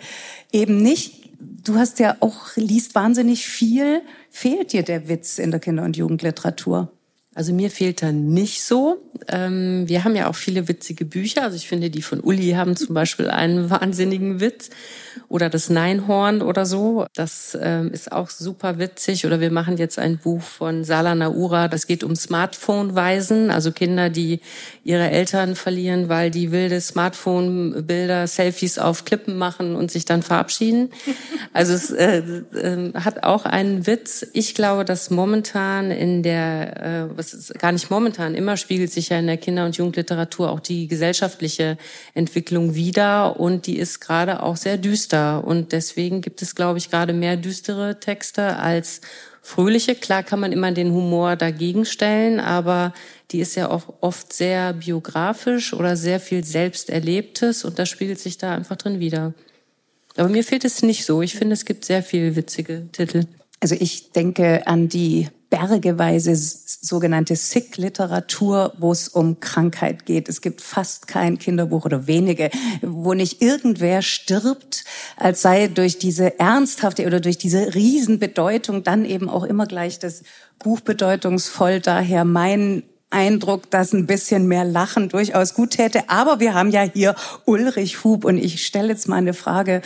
eben nicht. Du hast ja auch, liest wahnsinnig viel. Fehlt dir der Witz in der Kinder- und Jugendliteratur? Also mir fehlt da nicht so. Ähm, wir haben ja auch viele witzige Bücher. Also ich finde, die von Uli haben zum Beispiel einen wahnsinnigen Witz. Oder das Neinhorn oder so. Das ähm, ist auch super witzig. Oder wir machen jetzt ein Buch von Sala Naura. Das geht um Smartphone-Weisen. Also Kinder, die ihre Eltern verlieren, weil die wilde Smartphone-Bilder, Selfies auf Klippen machen und sich dann verabschieden. Also es äh, äh, hat auch einen Witz. Ich glaube, dass momentan in der, was ist gar nicht momentan, immer spiegelt sich ja in der Kinder- und Jugendliteratur auch die gesellschaftliche Entwicklung wider und die ist gerade auch sehr düster und deswegen gibt es, glaube ich, gerade mehr düstere Texte als fröhliche. Klar kann man immer den Humor dagegen stellen, aber die ist ja auch oft sehr biografisch oder sehr viel Selbsterlebtes und das spiegelt sich da einfach drin wieder. Aber mir fehlt es nicht so. Ich finde, es gibt sehr viel witzige Titel. Also ich denke an die bergeweise sogenannte Sick-Literatur, wo es um Krankheit geht. Es gibt fast kein Kinderbuch oder wenige, wo nicht irgendwer stirbt, als sei durch diese ernsthafte oder durch diese Riesenbedeutung dann eben auch immer gleich das Buch bedeutungsvoll. Daher mein Eindruck, dass ein bisschen mehr Lachen durchaus gut täte. Aber wir haben ja hier Ulrich Hub und ich stelle jetzt mal eine Frage,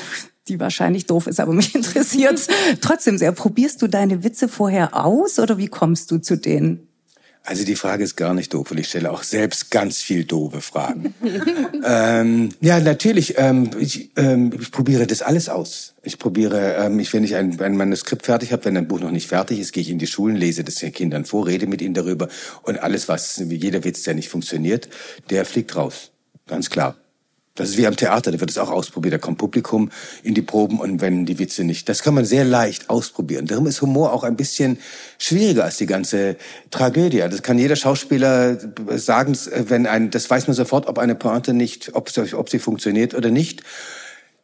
die wahrscheinlich doof ist, aber mich interessiert trotzdem sehr. Probierst du deine Witze vorher aus oder wie kommst du zu denen? Also die Frage ist gar nicht doof und ich stelle auch selbst ganz viel doofe Fragen. ähm, ja, natürlich. Ähm, ich, ähm, ich probiere das alles aus. Ich probiere, ähm, ich, wenn ich ein, ein Manuskript fertig habe, wenn ein Buch noch nicht fertig ist, gehe ich in die Schulen, lese das den Kindern vor, rede mit ihnen darüber und alles, was jeder Witz, der nicht funktioniert, der fliegt raus. Ganz klar. Das ist wie am Theater, da wird es auch ausprobiert. Da kommt Publikum in die Proben und wenn die Witze nicht. Das kann man sehr leicht ausprobieren. Darum ist Humor auch ein bisschen schwieriger als die ganze Tragödie. Das kann jeder Schauspieler sagen, wenn ein, das weiß man sofort, ob eine Pointe nicht, ob, ob sie funktioniert oder nicht.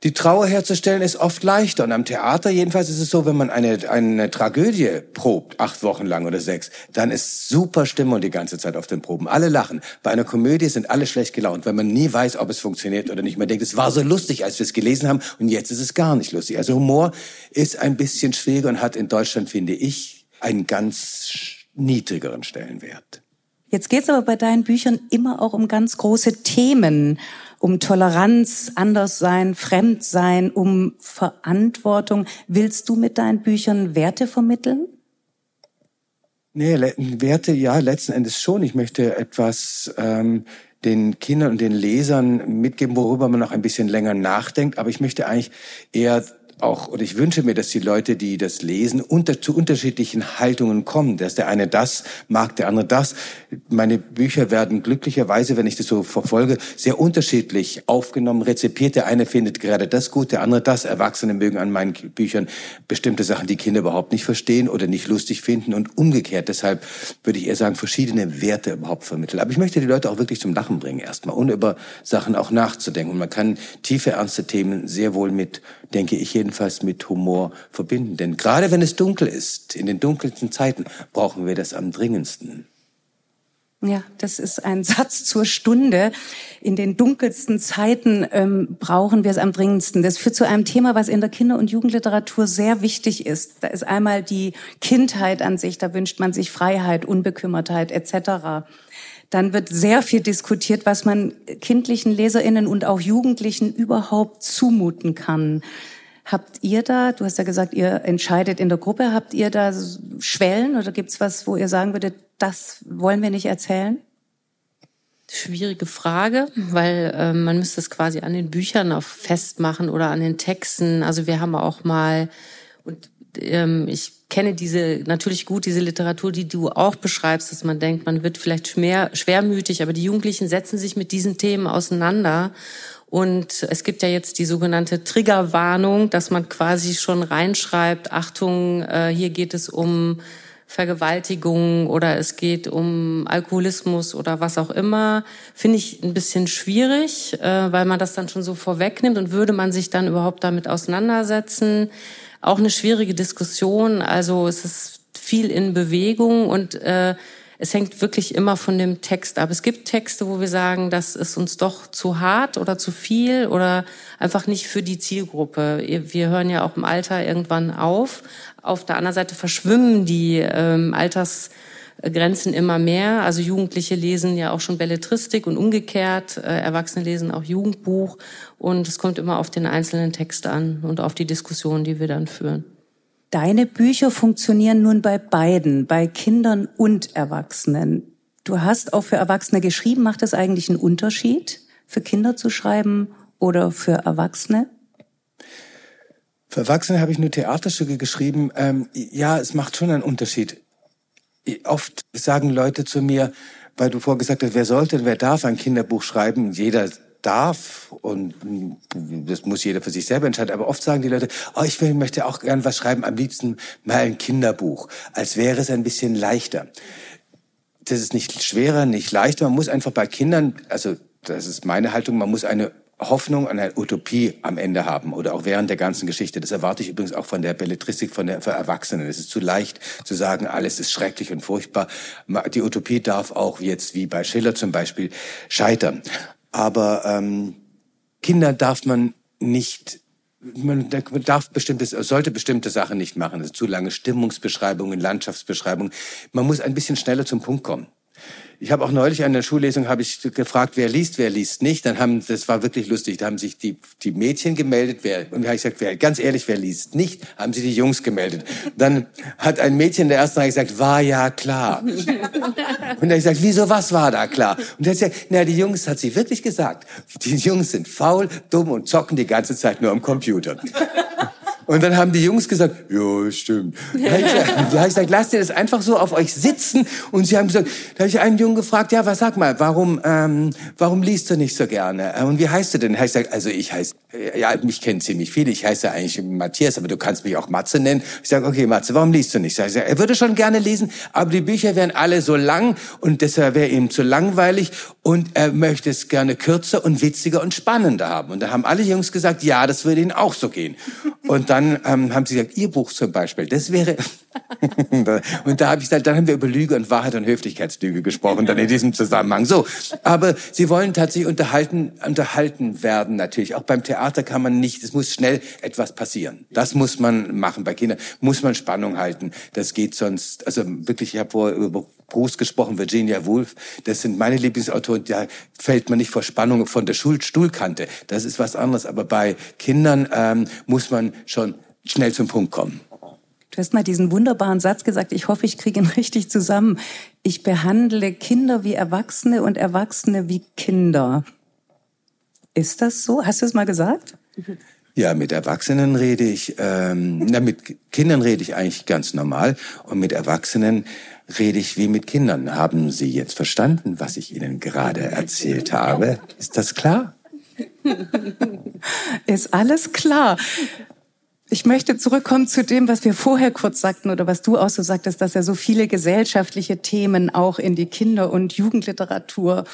Die Trauer herzustellen ist oft leichter. Und am Theater jedenfalls ist es so, wenn man eine, eine Tragödie probt, acht Wochen lang oder sechs, dann ist super Stimmung die ganze Zeit auf den Proben. Alle lachen. Bei einer Komödie sind alle schlecht gelaunt, weil man nie weiß, ob es funktioniert oder nicht. Man denkt, es war so lustig, als wir es gelesen haben und jetzt ist es gar nicht lustig. Also Humor ist ein bisschen schwieriger und hat in Deutschland, finde ich, einen ganz niedrigeren Stellenwert. Jetzt geht es aber bei deinen Büchern immer auch um ganz große Themen um Toleranz, Anderssein, Fremdsein, um Verantwortung. Willst du mit deinen Büchern Werte vermitteln? Nee, Werte ja, letzten Endes schon. Ich möchte etwas ähm, den Kindern und den Lesern mitgeben, worüber man noch ein bisschen länger nachdenkt. Aber ich möchte eigentlich eher auch, oder ich wünsche mir, dass die Leute, die das lesen, unter, zu unterschiedlichen Haltungen kommen. Dass der eine das mag, der andere das. Meine Bücher werden glücklicherweise, wenn ich das so verfolge, sehr unterschiedlich aufgenommen, rezipiert. Der eine findet gerade das gut, der andere das. Erwachsene mögen an meinen Büchern bestimmte Sachen, die Kinder überhaupt nicht verstehen oder nicht lustig finden und umgekehrt. Deshalb würde ich eher sagen, verschiedene Werte überhaupt vermitteln. Aber ich möchte die Leute auch wirklich zum Lachen bringen erstmal und über Sachen auch nachzudenken. Und man kann tiefe, ernste Themen sehr wohl mit, denke ich jedenfalls, mit Humor verbinden. Denn gerade wenn es dunkel ist, in den dunkelsten Zeiten, brauchen wir das am dringendsten. Ja, das ist ein Satz zur Stunde. In den dunkelsten Zeiten ähm, brauchen wir es am dringendsten. Das führt zu einem Thema, was in der Kinder- und Jugendliteratur sehr wichtig ist. Da ist einmal die Kindheit an sich, da wünscht man sich Freiheit, Unbekümmertheit etc. Dann wird sehr viel diskutiert, was man kindlichen Leserinnen und auch Jugendlichen überhaupt zumuten kann. Habt ihr da, du hast ja gesagt, ihr entscheidet in der Gruppe, habt ihr da Schwellen oder gibt's was, wo ihr sagen würdet, das wollen wir nicht erzählen? Schwierige Frage, weil äh, man müsste es quasi an den Büchern auf festmachen oder an den Texten. Also wir haben auch mal und ähm, ich kenne diese natürlich gut diese Literatur, die du auch beschreibst, dass man denkt, man wird vielleicht schwer, schwermütig, aber die Jugendlichen setzen sich mit diesen Themen auseinander. Und es gibt ja jetzt die sogenannte Triggerwarnung, dass man quasi schon reinschreibt, Achtung, äh, hier geht es um Vergewaltigung oder es geht um Alkoholismus oder was auch immer, finde ich ein bisschen schwierig, äh, weil man das dann schon so vorwegnimmt und würde man sich dann überhaupt damit auseinandersetzen. Auch eine schwierige Diskussion. Also es ist viel in Bewegung und äh, es hängt wirklich immer von dem Text ab. Es gibt Texte, wo wir sagen, das ist uns doch zu hart oder zu viel oder einfach nicht für die Zielgruppe. Wir hören ja auch im Alter irgendwann auf. Auf der anderen Seite verschwimmen die ähm, Altersgrenzen immer mehr. Also Jugendliche lesen ja auch schon Belletristik und umgekehrt. Äh, Erwachsene lesen auch Jugendbuch. Und es kommt immer auf den einzelnen Text an und auf die Diskussion, die wir dann führen. Deine Bücher funktionieren nun bei beiden, bei Kindern und Erwachsenen. Du hast auch für Erwachsene geschrieben. Macht es eigentlich einen Unterschied, für Kinder zu schreiben oder für Erwachsene? Für Erwachsene habe ich nur Theaterstücke geschrieben. Ähm, ja, es macht schon einen Unterschied. Oft sagen Leute zu mir, weil du vorgesagt hast, wer sollte, wer darf ein Kinderbuch schreiben? Jeder darf und das muss jeder für sich selber entscheiden. Aber oft sagen die Leute, oh, ich möchte auch gern was schreiben, am liebsten mal ein Kinderbuch, als wäre es ein bisschen leichter. Das ist nicht schwerer, nicht leichter. Man muss einfach bei Kindern, also das ist meine Haltung, man muss eine Hoffnung an eine Utopie am Ende haben oder auch während der ganzen Geschichte. Das erwarte ich übrigens auch von der Belletristik, von der für Erwachsenen. Es ist zu leicht zu sagen, alles ist schrecklich und furchtbar. Die Utopie darf auch jetzt, wie bei Schiller zum Beispiel, scheitern. Aber ähm, Kinder darf man nicht man darf bestimmte, sollte bestimmte Sachen nicht machen. Ist zu lange Stimmungsbeschreibungen, Landschaftsbeschreibungen. Man muss ein bisschen schneller zum Punkt kommen. Ich habe auch neulich an der Schullesung habe ich gefragt, wer liest, wer liest nicht. Dann haben, das war wirklich lustig. Da haben sich die, die Mädchen gemeldet, wer, und da habe ich gesagt, wer, ganz ehrlich, wer liest nicht, haben sich die Jungs gemeldet. Dann hat ein Mädchen der ersten Reihe gesagt, war ja klar. Und dann habe ich gesagt, wieso, was war da klar? Und er hat gesagt, na, die Jungs, hat sie wirklich gesagt, die Jungs sind faul, dumm und zocken die ganze Zeit nur am Computer. Und dann haben die Jungs gesagt, ja, stimmt. Da habe ich, hab ich gesagt, lasst ihr das einfach so auf euch sitzen. Und sie haben gesagt, da habe ich einen Jungen gefragt, ja, was sag mal, warum, ähm, warum liest du nicht so gerne? Äh, und wie heißt du denn? Da habe ich gesagt, also ich heiße, ja, mich kennen ziemlich viele. Ich heiße eigentlich Matthias, aber du kannst mich auch Matze nennen. Ich sage, okay, Matze, warum liest du nicht? Ich sage, er würde schon gerne lesen, aber die Bücher wären alle so lang und deshalb wäre ihm zu langweilig und er möchte es gerne kürzer und witziger und spannender haben. Und da haben alle Jungs gesagt, ja, das würde ihnen auch so gehen. Und dann ähm, haben sie gesagt, ihr Buch zum Beispiel, das wäre... und da habe ich gesagt, dann haben wir über Lüge und Wahrheit und Höflichkeitslüge gesprochen, dann in diesem Zusammenhang. So, aber sie wollen tatsächlich unterhalten, unterhalten werden natürlich. Auch beim Theater kann man nicht, es muss schnell etwas passieren. Das muss man machen. Bei Kindern muss man Spannung halten. Das geht sonst, also wirklich, ich habe vor über Proust gesprochen, Virginia Woolf, das sind meine Lieblingsautoren, da fällt man nicht vor Spannung von der Stuhlkante. Das ist was anderes. Aber bei Kindern ähm, muss man schon schnell zum Punkt kommen. Du hast mal diesen wunderbaren Satz gesagt, ich hoffe, ich kriege ihn richtig zusammen. Ich behandle Kinder wie Erwachsene und Erwachsene wie Kinder. Ist das so? Hast du es mal gesagt? Ja, mit Erwachsenen rede ich, ähm, na, mit Kindern rede ich eigentlich ganz normal und mit Erwachsenen rede ich wie mit Kindern. Haben Sie jetzt verstanden, was ich Ihnen gerade erzählt habe? Ist das klar? Ist alles klar. Ich möchte zurückkommen zu dem, was wir vorher kurz sagten oder was du auch so sagtest, dass ja so viele gesellschaftliche Themen auch in die Kinder- und Jugendliteratur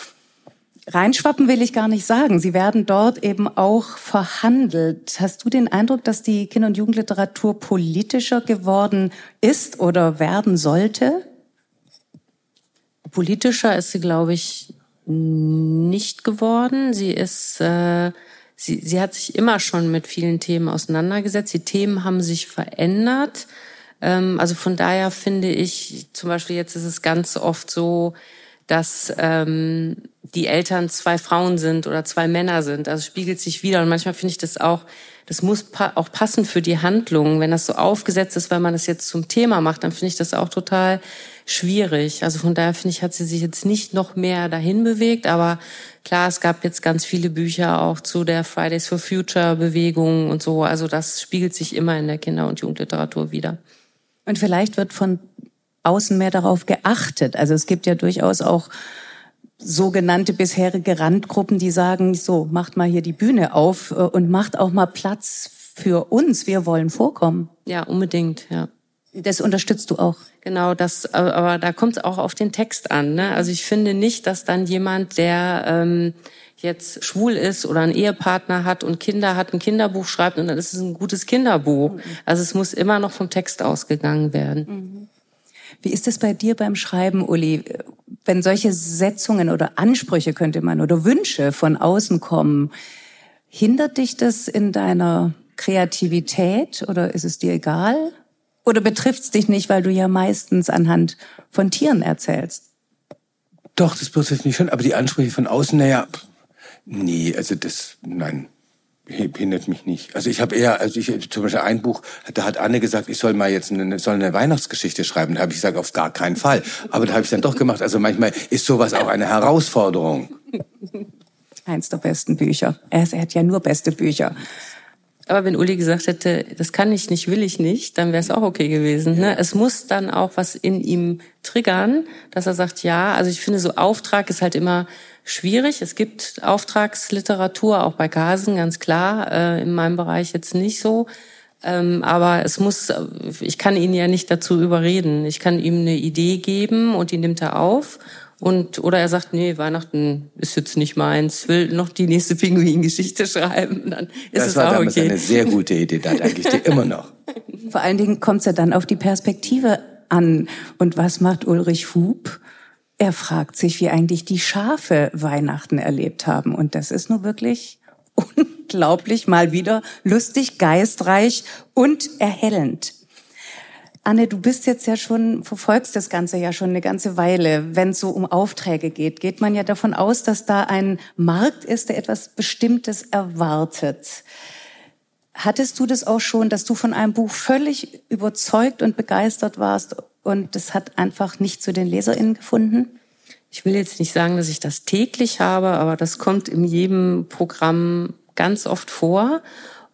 reinschwappen will ich gar nicht sagen. Sie werden dort eben auch verhandelt. Hast du den Eindruck, dass die Kinder- und Jugendliteratur politischer geworden ist oder werden sollte? Politischer ist sie, glaube ich, nicht geworden. Sie ist, äh, sie, sie hat sich immer schon mit vielen Themen auseinandergesetzt. Die Themen haben sich verändert. Ähm, also von daher finde ich, zum Beispiel jetzt ist es ganz oft so, dass ähm, die Eltern zwei Frauen sind oder zwei Männer sind. Also spiegelt sich wieder. Und manchmal finde ich das auch, das muss pa auch passen für die Handlung. Wenn das so aufgesetzt ist, weil man das jetzt zum Thema macht, dann finde ich das auch total schwierig. Also von daher finde ich, hat sie sich jetzt nicht noch mehr dahin bewegt. Aber klar, es gab jetzt ganz viele Bücher auch zu der Fridays for Future Bewegung und so. Also das spiegelt sich immer in der Kinder- und Jugendliteratur wieder. Und vielleicht wird von außen mehr darauf geachtet. Also es gibt ja durchaus auch sogenannte bisherige Randgruppen, die sagen, so, macht mal hier die Bühne auf äh, und macht auch mal Platz für uns. Wir wollen vorkommen. Ja, unbedingt, ja. Das unterstützt du auch. Genau, das, aber da kommt es auch auf den Text an. Ne? Also ich finde nicht, dass dann jemand, der ähm, jetzt schwul ist oder einen Ehepartner hat und Kinder hat, ein Kinderbuch schreibt und dann ist es ein gutes Kinderbuch. Also es muss immer noch vom Text ausgegangen werden. Wie ist es bei dir beim Schreiben, Uli? Wenn solche Setzungen oder Ansprüche könnte man oder Wünsche von außen kommen, hindert dich das in deiner Kreativität oder ist es dir egal? Oder betrifft es dich nicht, weil du ja meistens anhand von Tieren erzählst? Doch, das betrifft mich schon, aber die Ansprüche von außen, naja, nee, also das, nein, hindert mich nicht. Also ich habe eher, also ich zum Beispiel ein Buch, da hat Anne gesagt, ich soll mal jetzt eine, soll eine Weihnachtsgeschichte schreiben. Da habe ich gesagt, auf gar keinen Fall. Aber da habe ich dann doch gemacht. Also manchmal ist sowas auch eine Herausforderung. Eins der besten Bücher. Er, er hat ja nur beste Bücher. Aber wenn Uli gesagt hätte, das kann ich nicht, will ich nicht, dann wäre es auch okay gewesen. Ne? Es muss dann auch was in ihm triggern, dass er sagt, ja. Also ich finde, so Auftrag ist halt immer schwierig. Es gibt Auftragsliteratur, auch bei Gasen, ganz klar. Äh, in meinem Bereich jetzt nicht so. Ähm, aber es muss, ich kann ihn ja nicht dazu überreden. Ich kann ihm eine Idee geben und die nimmt er auf. Und, oder er sagt, nee, Weihnachten ist jetzt nicht meins, will noch die nächste Pinguin-Geschichte schreiben. Dann ist das es war auch damals okay. eine sehr gute Idee, da danke ich dir immer noch. Vor allen Dingen kommt es ja dann auf die Perspektive an. Und was macht Ulrich Hub? Er fragt sich, wie eigentlich die Schafe Weihnachten erlebt haben. Und das ist nur wirklich unglaublich mal wieder lustig, geistreich und erhellend. Anne, du bist jetzt ja schon, verfolgst das Ganze ja schon eine ganze Weile. Wenn es so um Aufträge geht, geht man ja davon aus, dass da ein Markt ist, der etwas Bestimmtes erwartet. Hattest du das auch schon, dass du von einem Buch völlig überzeugt und begeistert warst und das hat einfach nicht zu den LeserInnen gefunden? Ich will jetzt nicht sagen, dass ich das täglich habe, aber das kommt in jedem Programm ganz oft vor.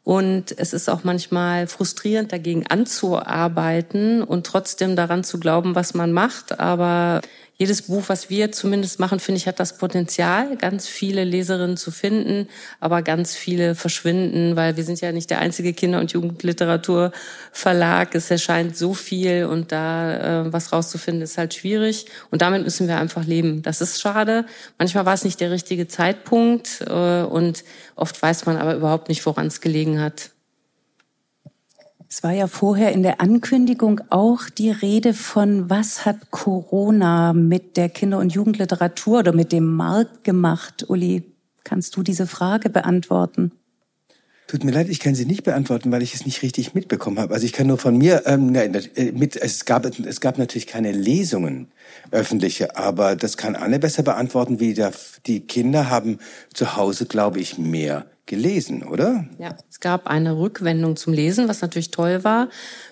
Und es ist auch manchmal frustrierend, dagegen anzuarbeiten und trotzdem daran zu glauben, was man macht. Aber jedes Buch, was wir zumindest machen, finde ich, hat das Potenzial, ganz viele Leserinnen zu finden, aber ganz viele verschwinden, weil wir sind ja nicht der einzige Kinder- und Jugendliteraturverlag. Es erscheint so viel und da äh, was rauszufinden, ist halt schwierig. Und damit müssen wir einfach leben. Das ist schade. Manchmal war es nicht der richtige Zeitpunkt äh, und oft weiß man aber überhaupt nicht, woran es gelegen hat. Es war ja vorher in der Ankündigung auch die Rede von, was hat Corona mit der Kinder- und Jugendliteratur oder mit dem Markt gemacht? Uli, kannst du diese Frage beantworten? Tut mir leid, ich kann sie nicht beantworten, weil ich es nicht richtig mitbekommen habe. Also ich kann nur von mir ähm, nein, äh, mit. Es gab es gab natürlich keine Lesungen öffentliche, aber das kann Anne besser beantworten. Wie der, die Kinder haben zu Hause, glaube ich, mehr gelesen, oder? Ja, es gab eine Rückwendung zum Lesen, was natürlich toll war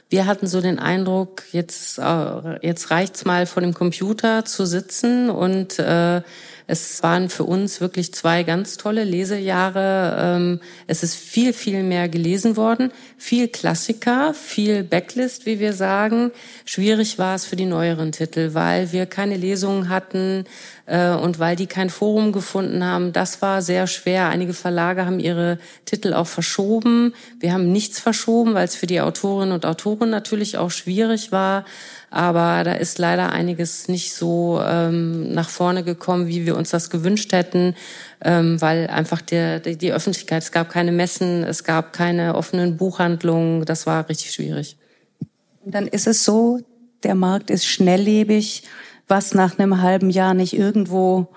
Wir hatten so den Eindruck, jetzt, äh, jetzt reicht's mal vor dem Computer zu sitzen und äh, es waren für uns wirklich zwei ganz tolle Lesejahre. Ähm, es ist viel, viel mehr gelesen worden, viel Klassiker, viel Backlist, wie wir sagen. Schwierig war es für die neueren Titel, weil wir keine Lesungen hatten und weil die kein Forum gefunden haben. Das war sehr schwer. Einige Verlage haben ihre Titel auch verschoben. Wir haben nichts verschoben, weil es für die Autorinnen und Autoren natürlich auch schwierig war. Aber da ist leider einiges nicht so ähm, nach vorne gekommen, wie wir uns das gewünscht hätten, ähm, weil einfach der, die Öffentlichkeit, es gab keine Messen, es gab keine offenen Buchhandlungen, das war richtig schwierig. Und dann ist es so, der Markt ist schnelllebig, was nach einem halben Jahr nicht irgendwo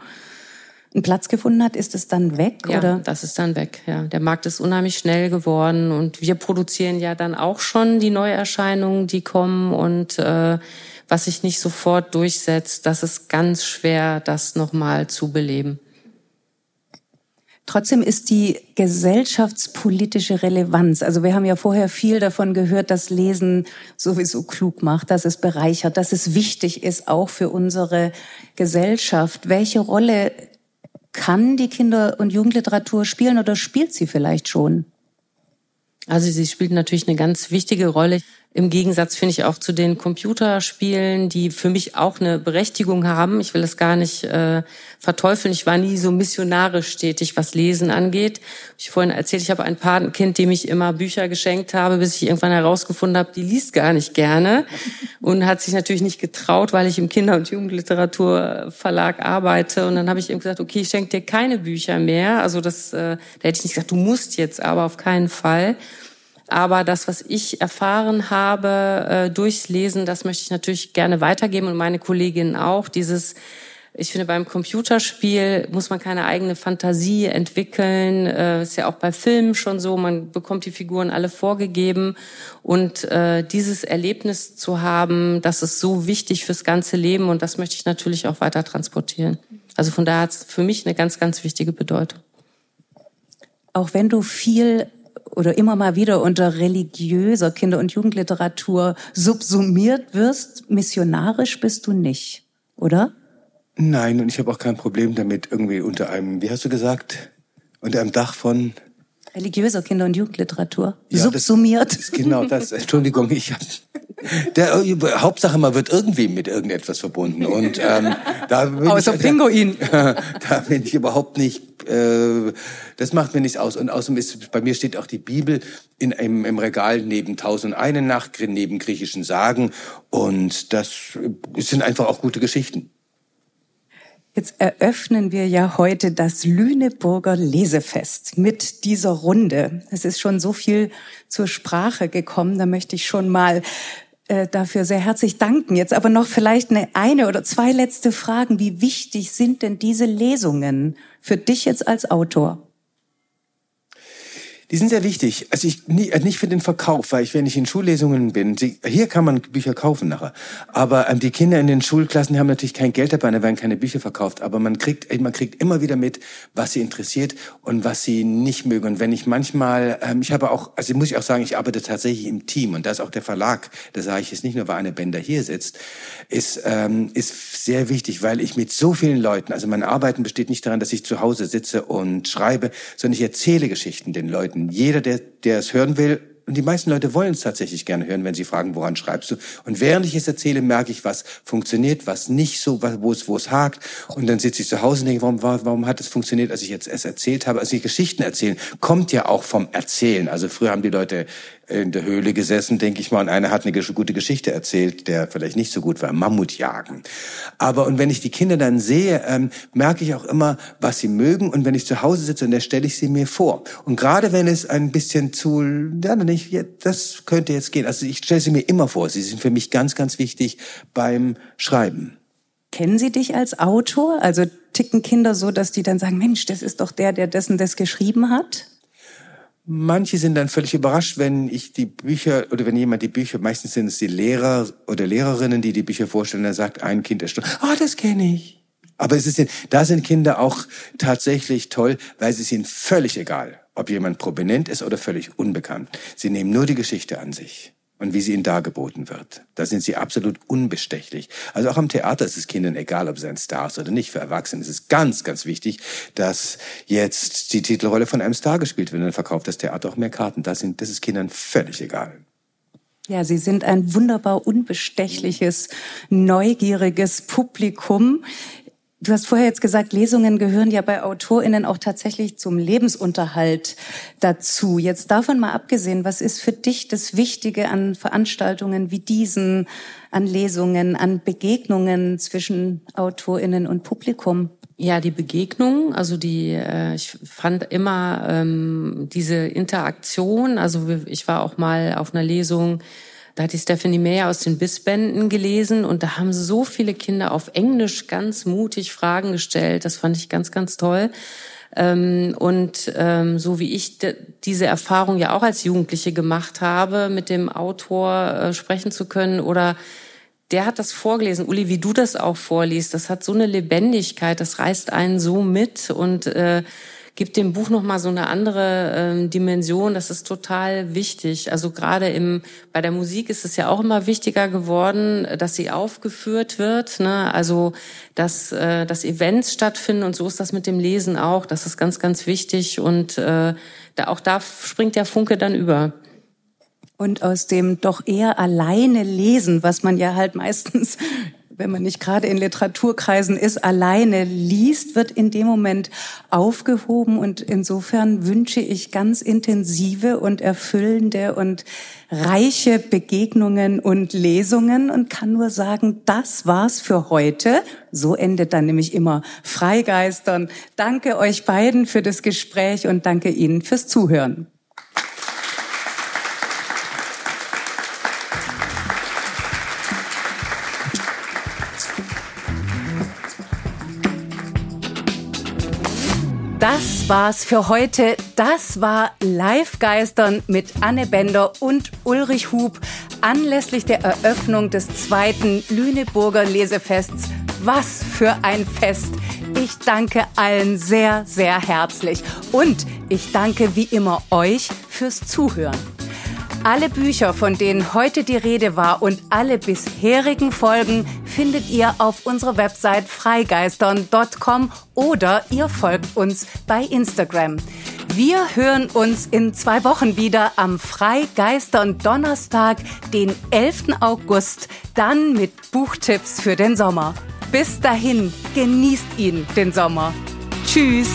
einen Platz gefunden hat, ist es dann weg? Ja, oder? das ist dann weg. Ja, der Markt ist unheimlich schnell geworden und wir produzieren ja dann auch schon die Neuerscheinungen, die kommen und äh, was sich nicht sofort durchsetzt, das ist ganz schwer, das nochmal zu beleben. Trotzdem ist die gesellschaftspolitische Relevanz, also wir haben ja vorher viel davon gehört, dass Lesen sowieso klug macht, dass es bereichert, dass es wichtig ist, auch für unsere Gesellschaft. Welche Rolle kann die Kinder- und Jugendliteratur spielen oder spielt sie vielleicht schon? Also sie spielt natürlich eine ganz wichtige Rolle. Im Gegensatz finde ich auch zu den Computerspielen, die für mich auch eine Berechtigung haben. Ich will das gar nicht äh, verteufeln. Ich war nie so missionarisch tätig, was Lesen angeht. Ich vorhin erzählt, ich habe ein Patenkind, dem ich immer Bücher geschenkt habe, bis ich irgendwann herausgefunden habe, die liest gar nicht gerne und hat sich natürlich nicht getraut, weil ich im Kinder- und Jugendliteraturverlag arbeite. Und dann habe ich ihm gesagt, okay, ich schenke dir keine Bücher mehr. Also das, äh, da hätte ich nicht gesagt, du musst jetzt, aber auf keinen Fall. Aber das, was ich erfahren habe äh, durchs Lesen, das möchte ich natürlich gerne weitergeben und meine Kolleginnen auch. Dieses, ich finde, beim Computerspiel muss man keine eigene Fantasie entwickeln. Äh, ist ja auch bei Filmen schon so. Man bekommt die Figuren alle vorgegeben. Und äh, dieses Erlebnis zu haben, das ist so wichtig fürs ganze Leben und das möchte ich natürlich auch weiter transportieren. Also von daher hat es für mich eine ganz, ganz wichtige Bedeutung. Auch wenn du viel oder immer mal wieder unter religiöser Kinder- und Jugendliteratur subsumiert wirst, missionarisch bist du nicht, oder? Nein, und ich habe auch kein Problem damit, irgendwie unter einem, wie hast du gesagt, unter einem Dach von religiöser Kinder- und Jugendliteratur ja, subsumiert. Das, genau das. Entschuldigung, ich hab, der Hauptsache man wird irgendwie mit irgendetwas verbunden und ähm, da bin außer ich, Pinguin. Da, da bin ich überhaupt nicht. Äh, das macht mir nichts aus und außerdem ist bei mir steht auch die Bibel in im, im Regal neben Tausend eine Nacht neben griechischen Sagen und das sind einfach auch gute Geschichten. Jetzt eröffnen wir ja heute das Lüneburger Lesefest mit dieser Runde. Es ist schon so viel zur Sprache gekommen, da möchte ich schon mal äh, dafür sehr herzlich danken. Jetzt aber noch vielleicht eine, eine oder zwei letzte Fragen. Wie wichtig sind denn diese Lesungen für dich jetzt als Autor? Die sind sehr wichtig. Also ich äh, nicht für den Verkauf, weil ich, wenn ich in Schullesungen bin, sie, hier kann man Bücher kaufen nachher. Aber ähm, die Kinder in den Schulklassen die haben natürlich kein Geld dabei, da werden keine Bücher verkauft. Aber man kriegt, man kriegt immer wieder mit, was sie interessiert und was sie nicht mögen. Und wenn ich manchmal, ähm, ich habe auch, also muss ich auch sagen, ich arbeite tatsächlich im Team und da ist auch der Verlag, da sage ich jetzt nicht nur, weil eine Bänder hier sitzt, ist ähm, ist sehr wichtig, weil ich mit so vielen Leuten, also mein Arbeiten besteht nicht daran, dass ich zu Hause sitze und schreibe, sondern ich erzähle Geschichten den Leuten Leuten. Jeder, der, der es hören will, und die meisten Leute wollen es tatsächlich gerne hören, wenn sie fragen, woran schreibst du? Und während ich es erzähle, merke ich, was funktioniert, was nicht so, wo es, wo es hakt. Und dann sitze ich zu Hause und denke, warum, warum hat es funktioniert, als ich jetzt es erzählt habe? Also die Geschichten erzählen kommt ja auch vom Erzählen. Also früher haben die Leute in der Höhle gesessen, denke ich mal, und einer hat eine gute Geschichte erzählt, der vielleicht nicht so gut war, Mammutjagen. Aber und wenn ich die Kinder dann sehe, ähm, merke ich auch immer, was sie mögen. Und wenn ich zu Hause sitze, und dann stelle ich sie mir vor. Und gerade wenn es ein bisschen zu, ja, ja, das könnte jetzt gehen. Also ich stelle sie mir immer vor. Sie sind für mich ganz, ganz wichtig beim Schreiben. Kennen Sie dich als Autor? Also ticken Kinder so, dass die dann sagen, Mensch, das ist doch der, der dessen das geschrieben hat? Manche sind dann völlig überrascht, wenn ich die Bücher oder wenn jemand die Bücher, meistens sind es die Lehrer oder Lehrerinnen, die die Bücher vorstellen, dann sagt ein Kind erstaunt, ah, oh, das kenne ich. Aber es ist, da sind Kinder auch tatsächlich toll, weil ist ihnen völlig egal, ob jemand prominent ist oder völlig unbekannt. Sie nehmen nur die Geschichte an sich. Und wie sie ihnen dargeboten wird. Da sind sie absolut unbestechlich. Also auch am Theater ist es Kindern egal, ob sie ein Star ist oder nicht. Für Erwachsene ist es ganz, ganz wichtig, dass jetzt die Titelrolle von einem Star gespielt wird. Dann verkauft das Theater auch mehr Karten. Das, sind, das ist Kindern völlig egal. Ja, Sie sind ein wunderbar unbestechliches, neugieriges Publikum. Du hast vorher jetzt gesagt, Lesungen gehören ja bei AutorInnen auch tatsächlich zum Lebensunterhalt dazu. Jetzt davon mal abgesehen, was ist für dich das Wichtige an Veranstaltungen wie diesen, an Lesungen, an Begegnungen zwischen AutorInnen und Publikum? Ja, die Begegnung, also die, äh, ich fand immer ähm, diese Interaktion, also ich war auch mal auf einer Lesung, da hat die Stephanie Mayer aus den Bissbänden gelesen und da haben so viele Kinder auf Englisch ganz mutig Fragen gestellt. Das fand ich ganz, ganz toll. Ähm, und ähm, so wie ich diese Erfahrung ja auch als Jugendliche gemacht habe, mit dem Autor äh, sprechen zu können oder der hat das vorgelesen, Uli, wie du das auch vorliest, das hat so eine Lebendigkeit, das reißt einen so mit und äh, gibt dem Buch noch mal so eine andere ähm, Dimension. Das ist total wichtig. Also gerade im bei der Musik ist es ja auch immer wichtiger geworden, dass sie aufgeführt wird. Ne? Also dass äh, dass Events stattfinden und so ist das mit dem Lesen auch. Das ist ganz ganz wichtig und äh, da auch da springt der Funke dann über. Und aus dem doch eher alleine lesen, was man ja halt meistens wenn man nicht gerade in Literaturkreisen ist, alleine liest, wird in dem Moment aufgehoben. Und insofern wünsche ich ganz intensive und erfüllende und reiche Begegnungen und Lesungen und kann nur sagen, das war's für heute. So endet dann nämlich immer Freigeistern. Danke euch beiden für das Gespräch und danke Ihnen fürs Zuhören. Das war's für heute. Das war Live-Geistern mit Anne Bender und Ulrich Hub anlässlich der Eröffnung des zweiten Lüneburger Lesefests. Was für ein Fest! Ich danke allen sehr, sehr herzlich. Und ich danke wie immer euch fürs Zuhören. Alle Bücher, von denen heute die Rede war und alle bisherigen Folgen findet ihr auf unserer Website freigeistern.com oder ihr folgt uns bei Instagram. Wir hören uns in zwei Wochen wieder am Freigeistern Donnerstag, den 11. August, dann mit Buchtipps für den Sommer. Bis dahin, genießt ihn, den Sommer. Tschüss!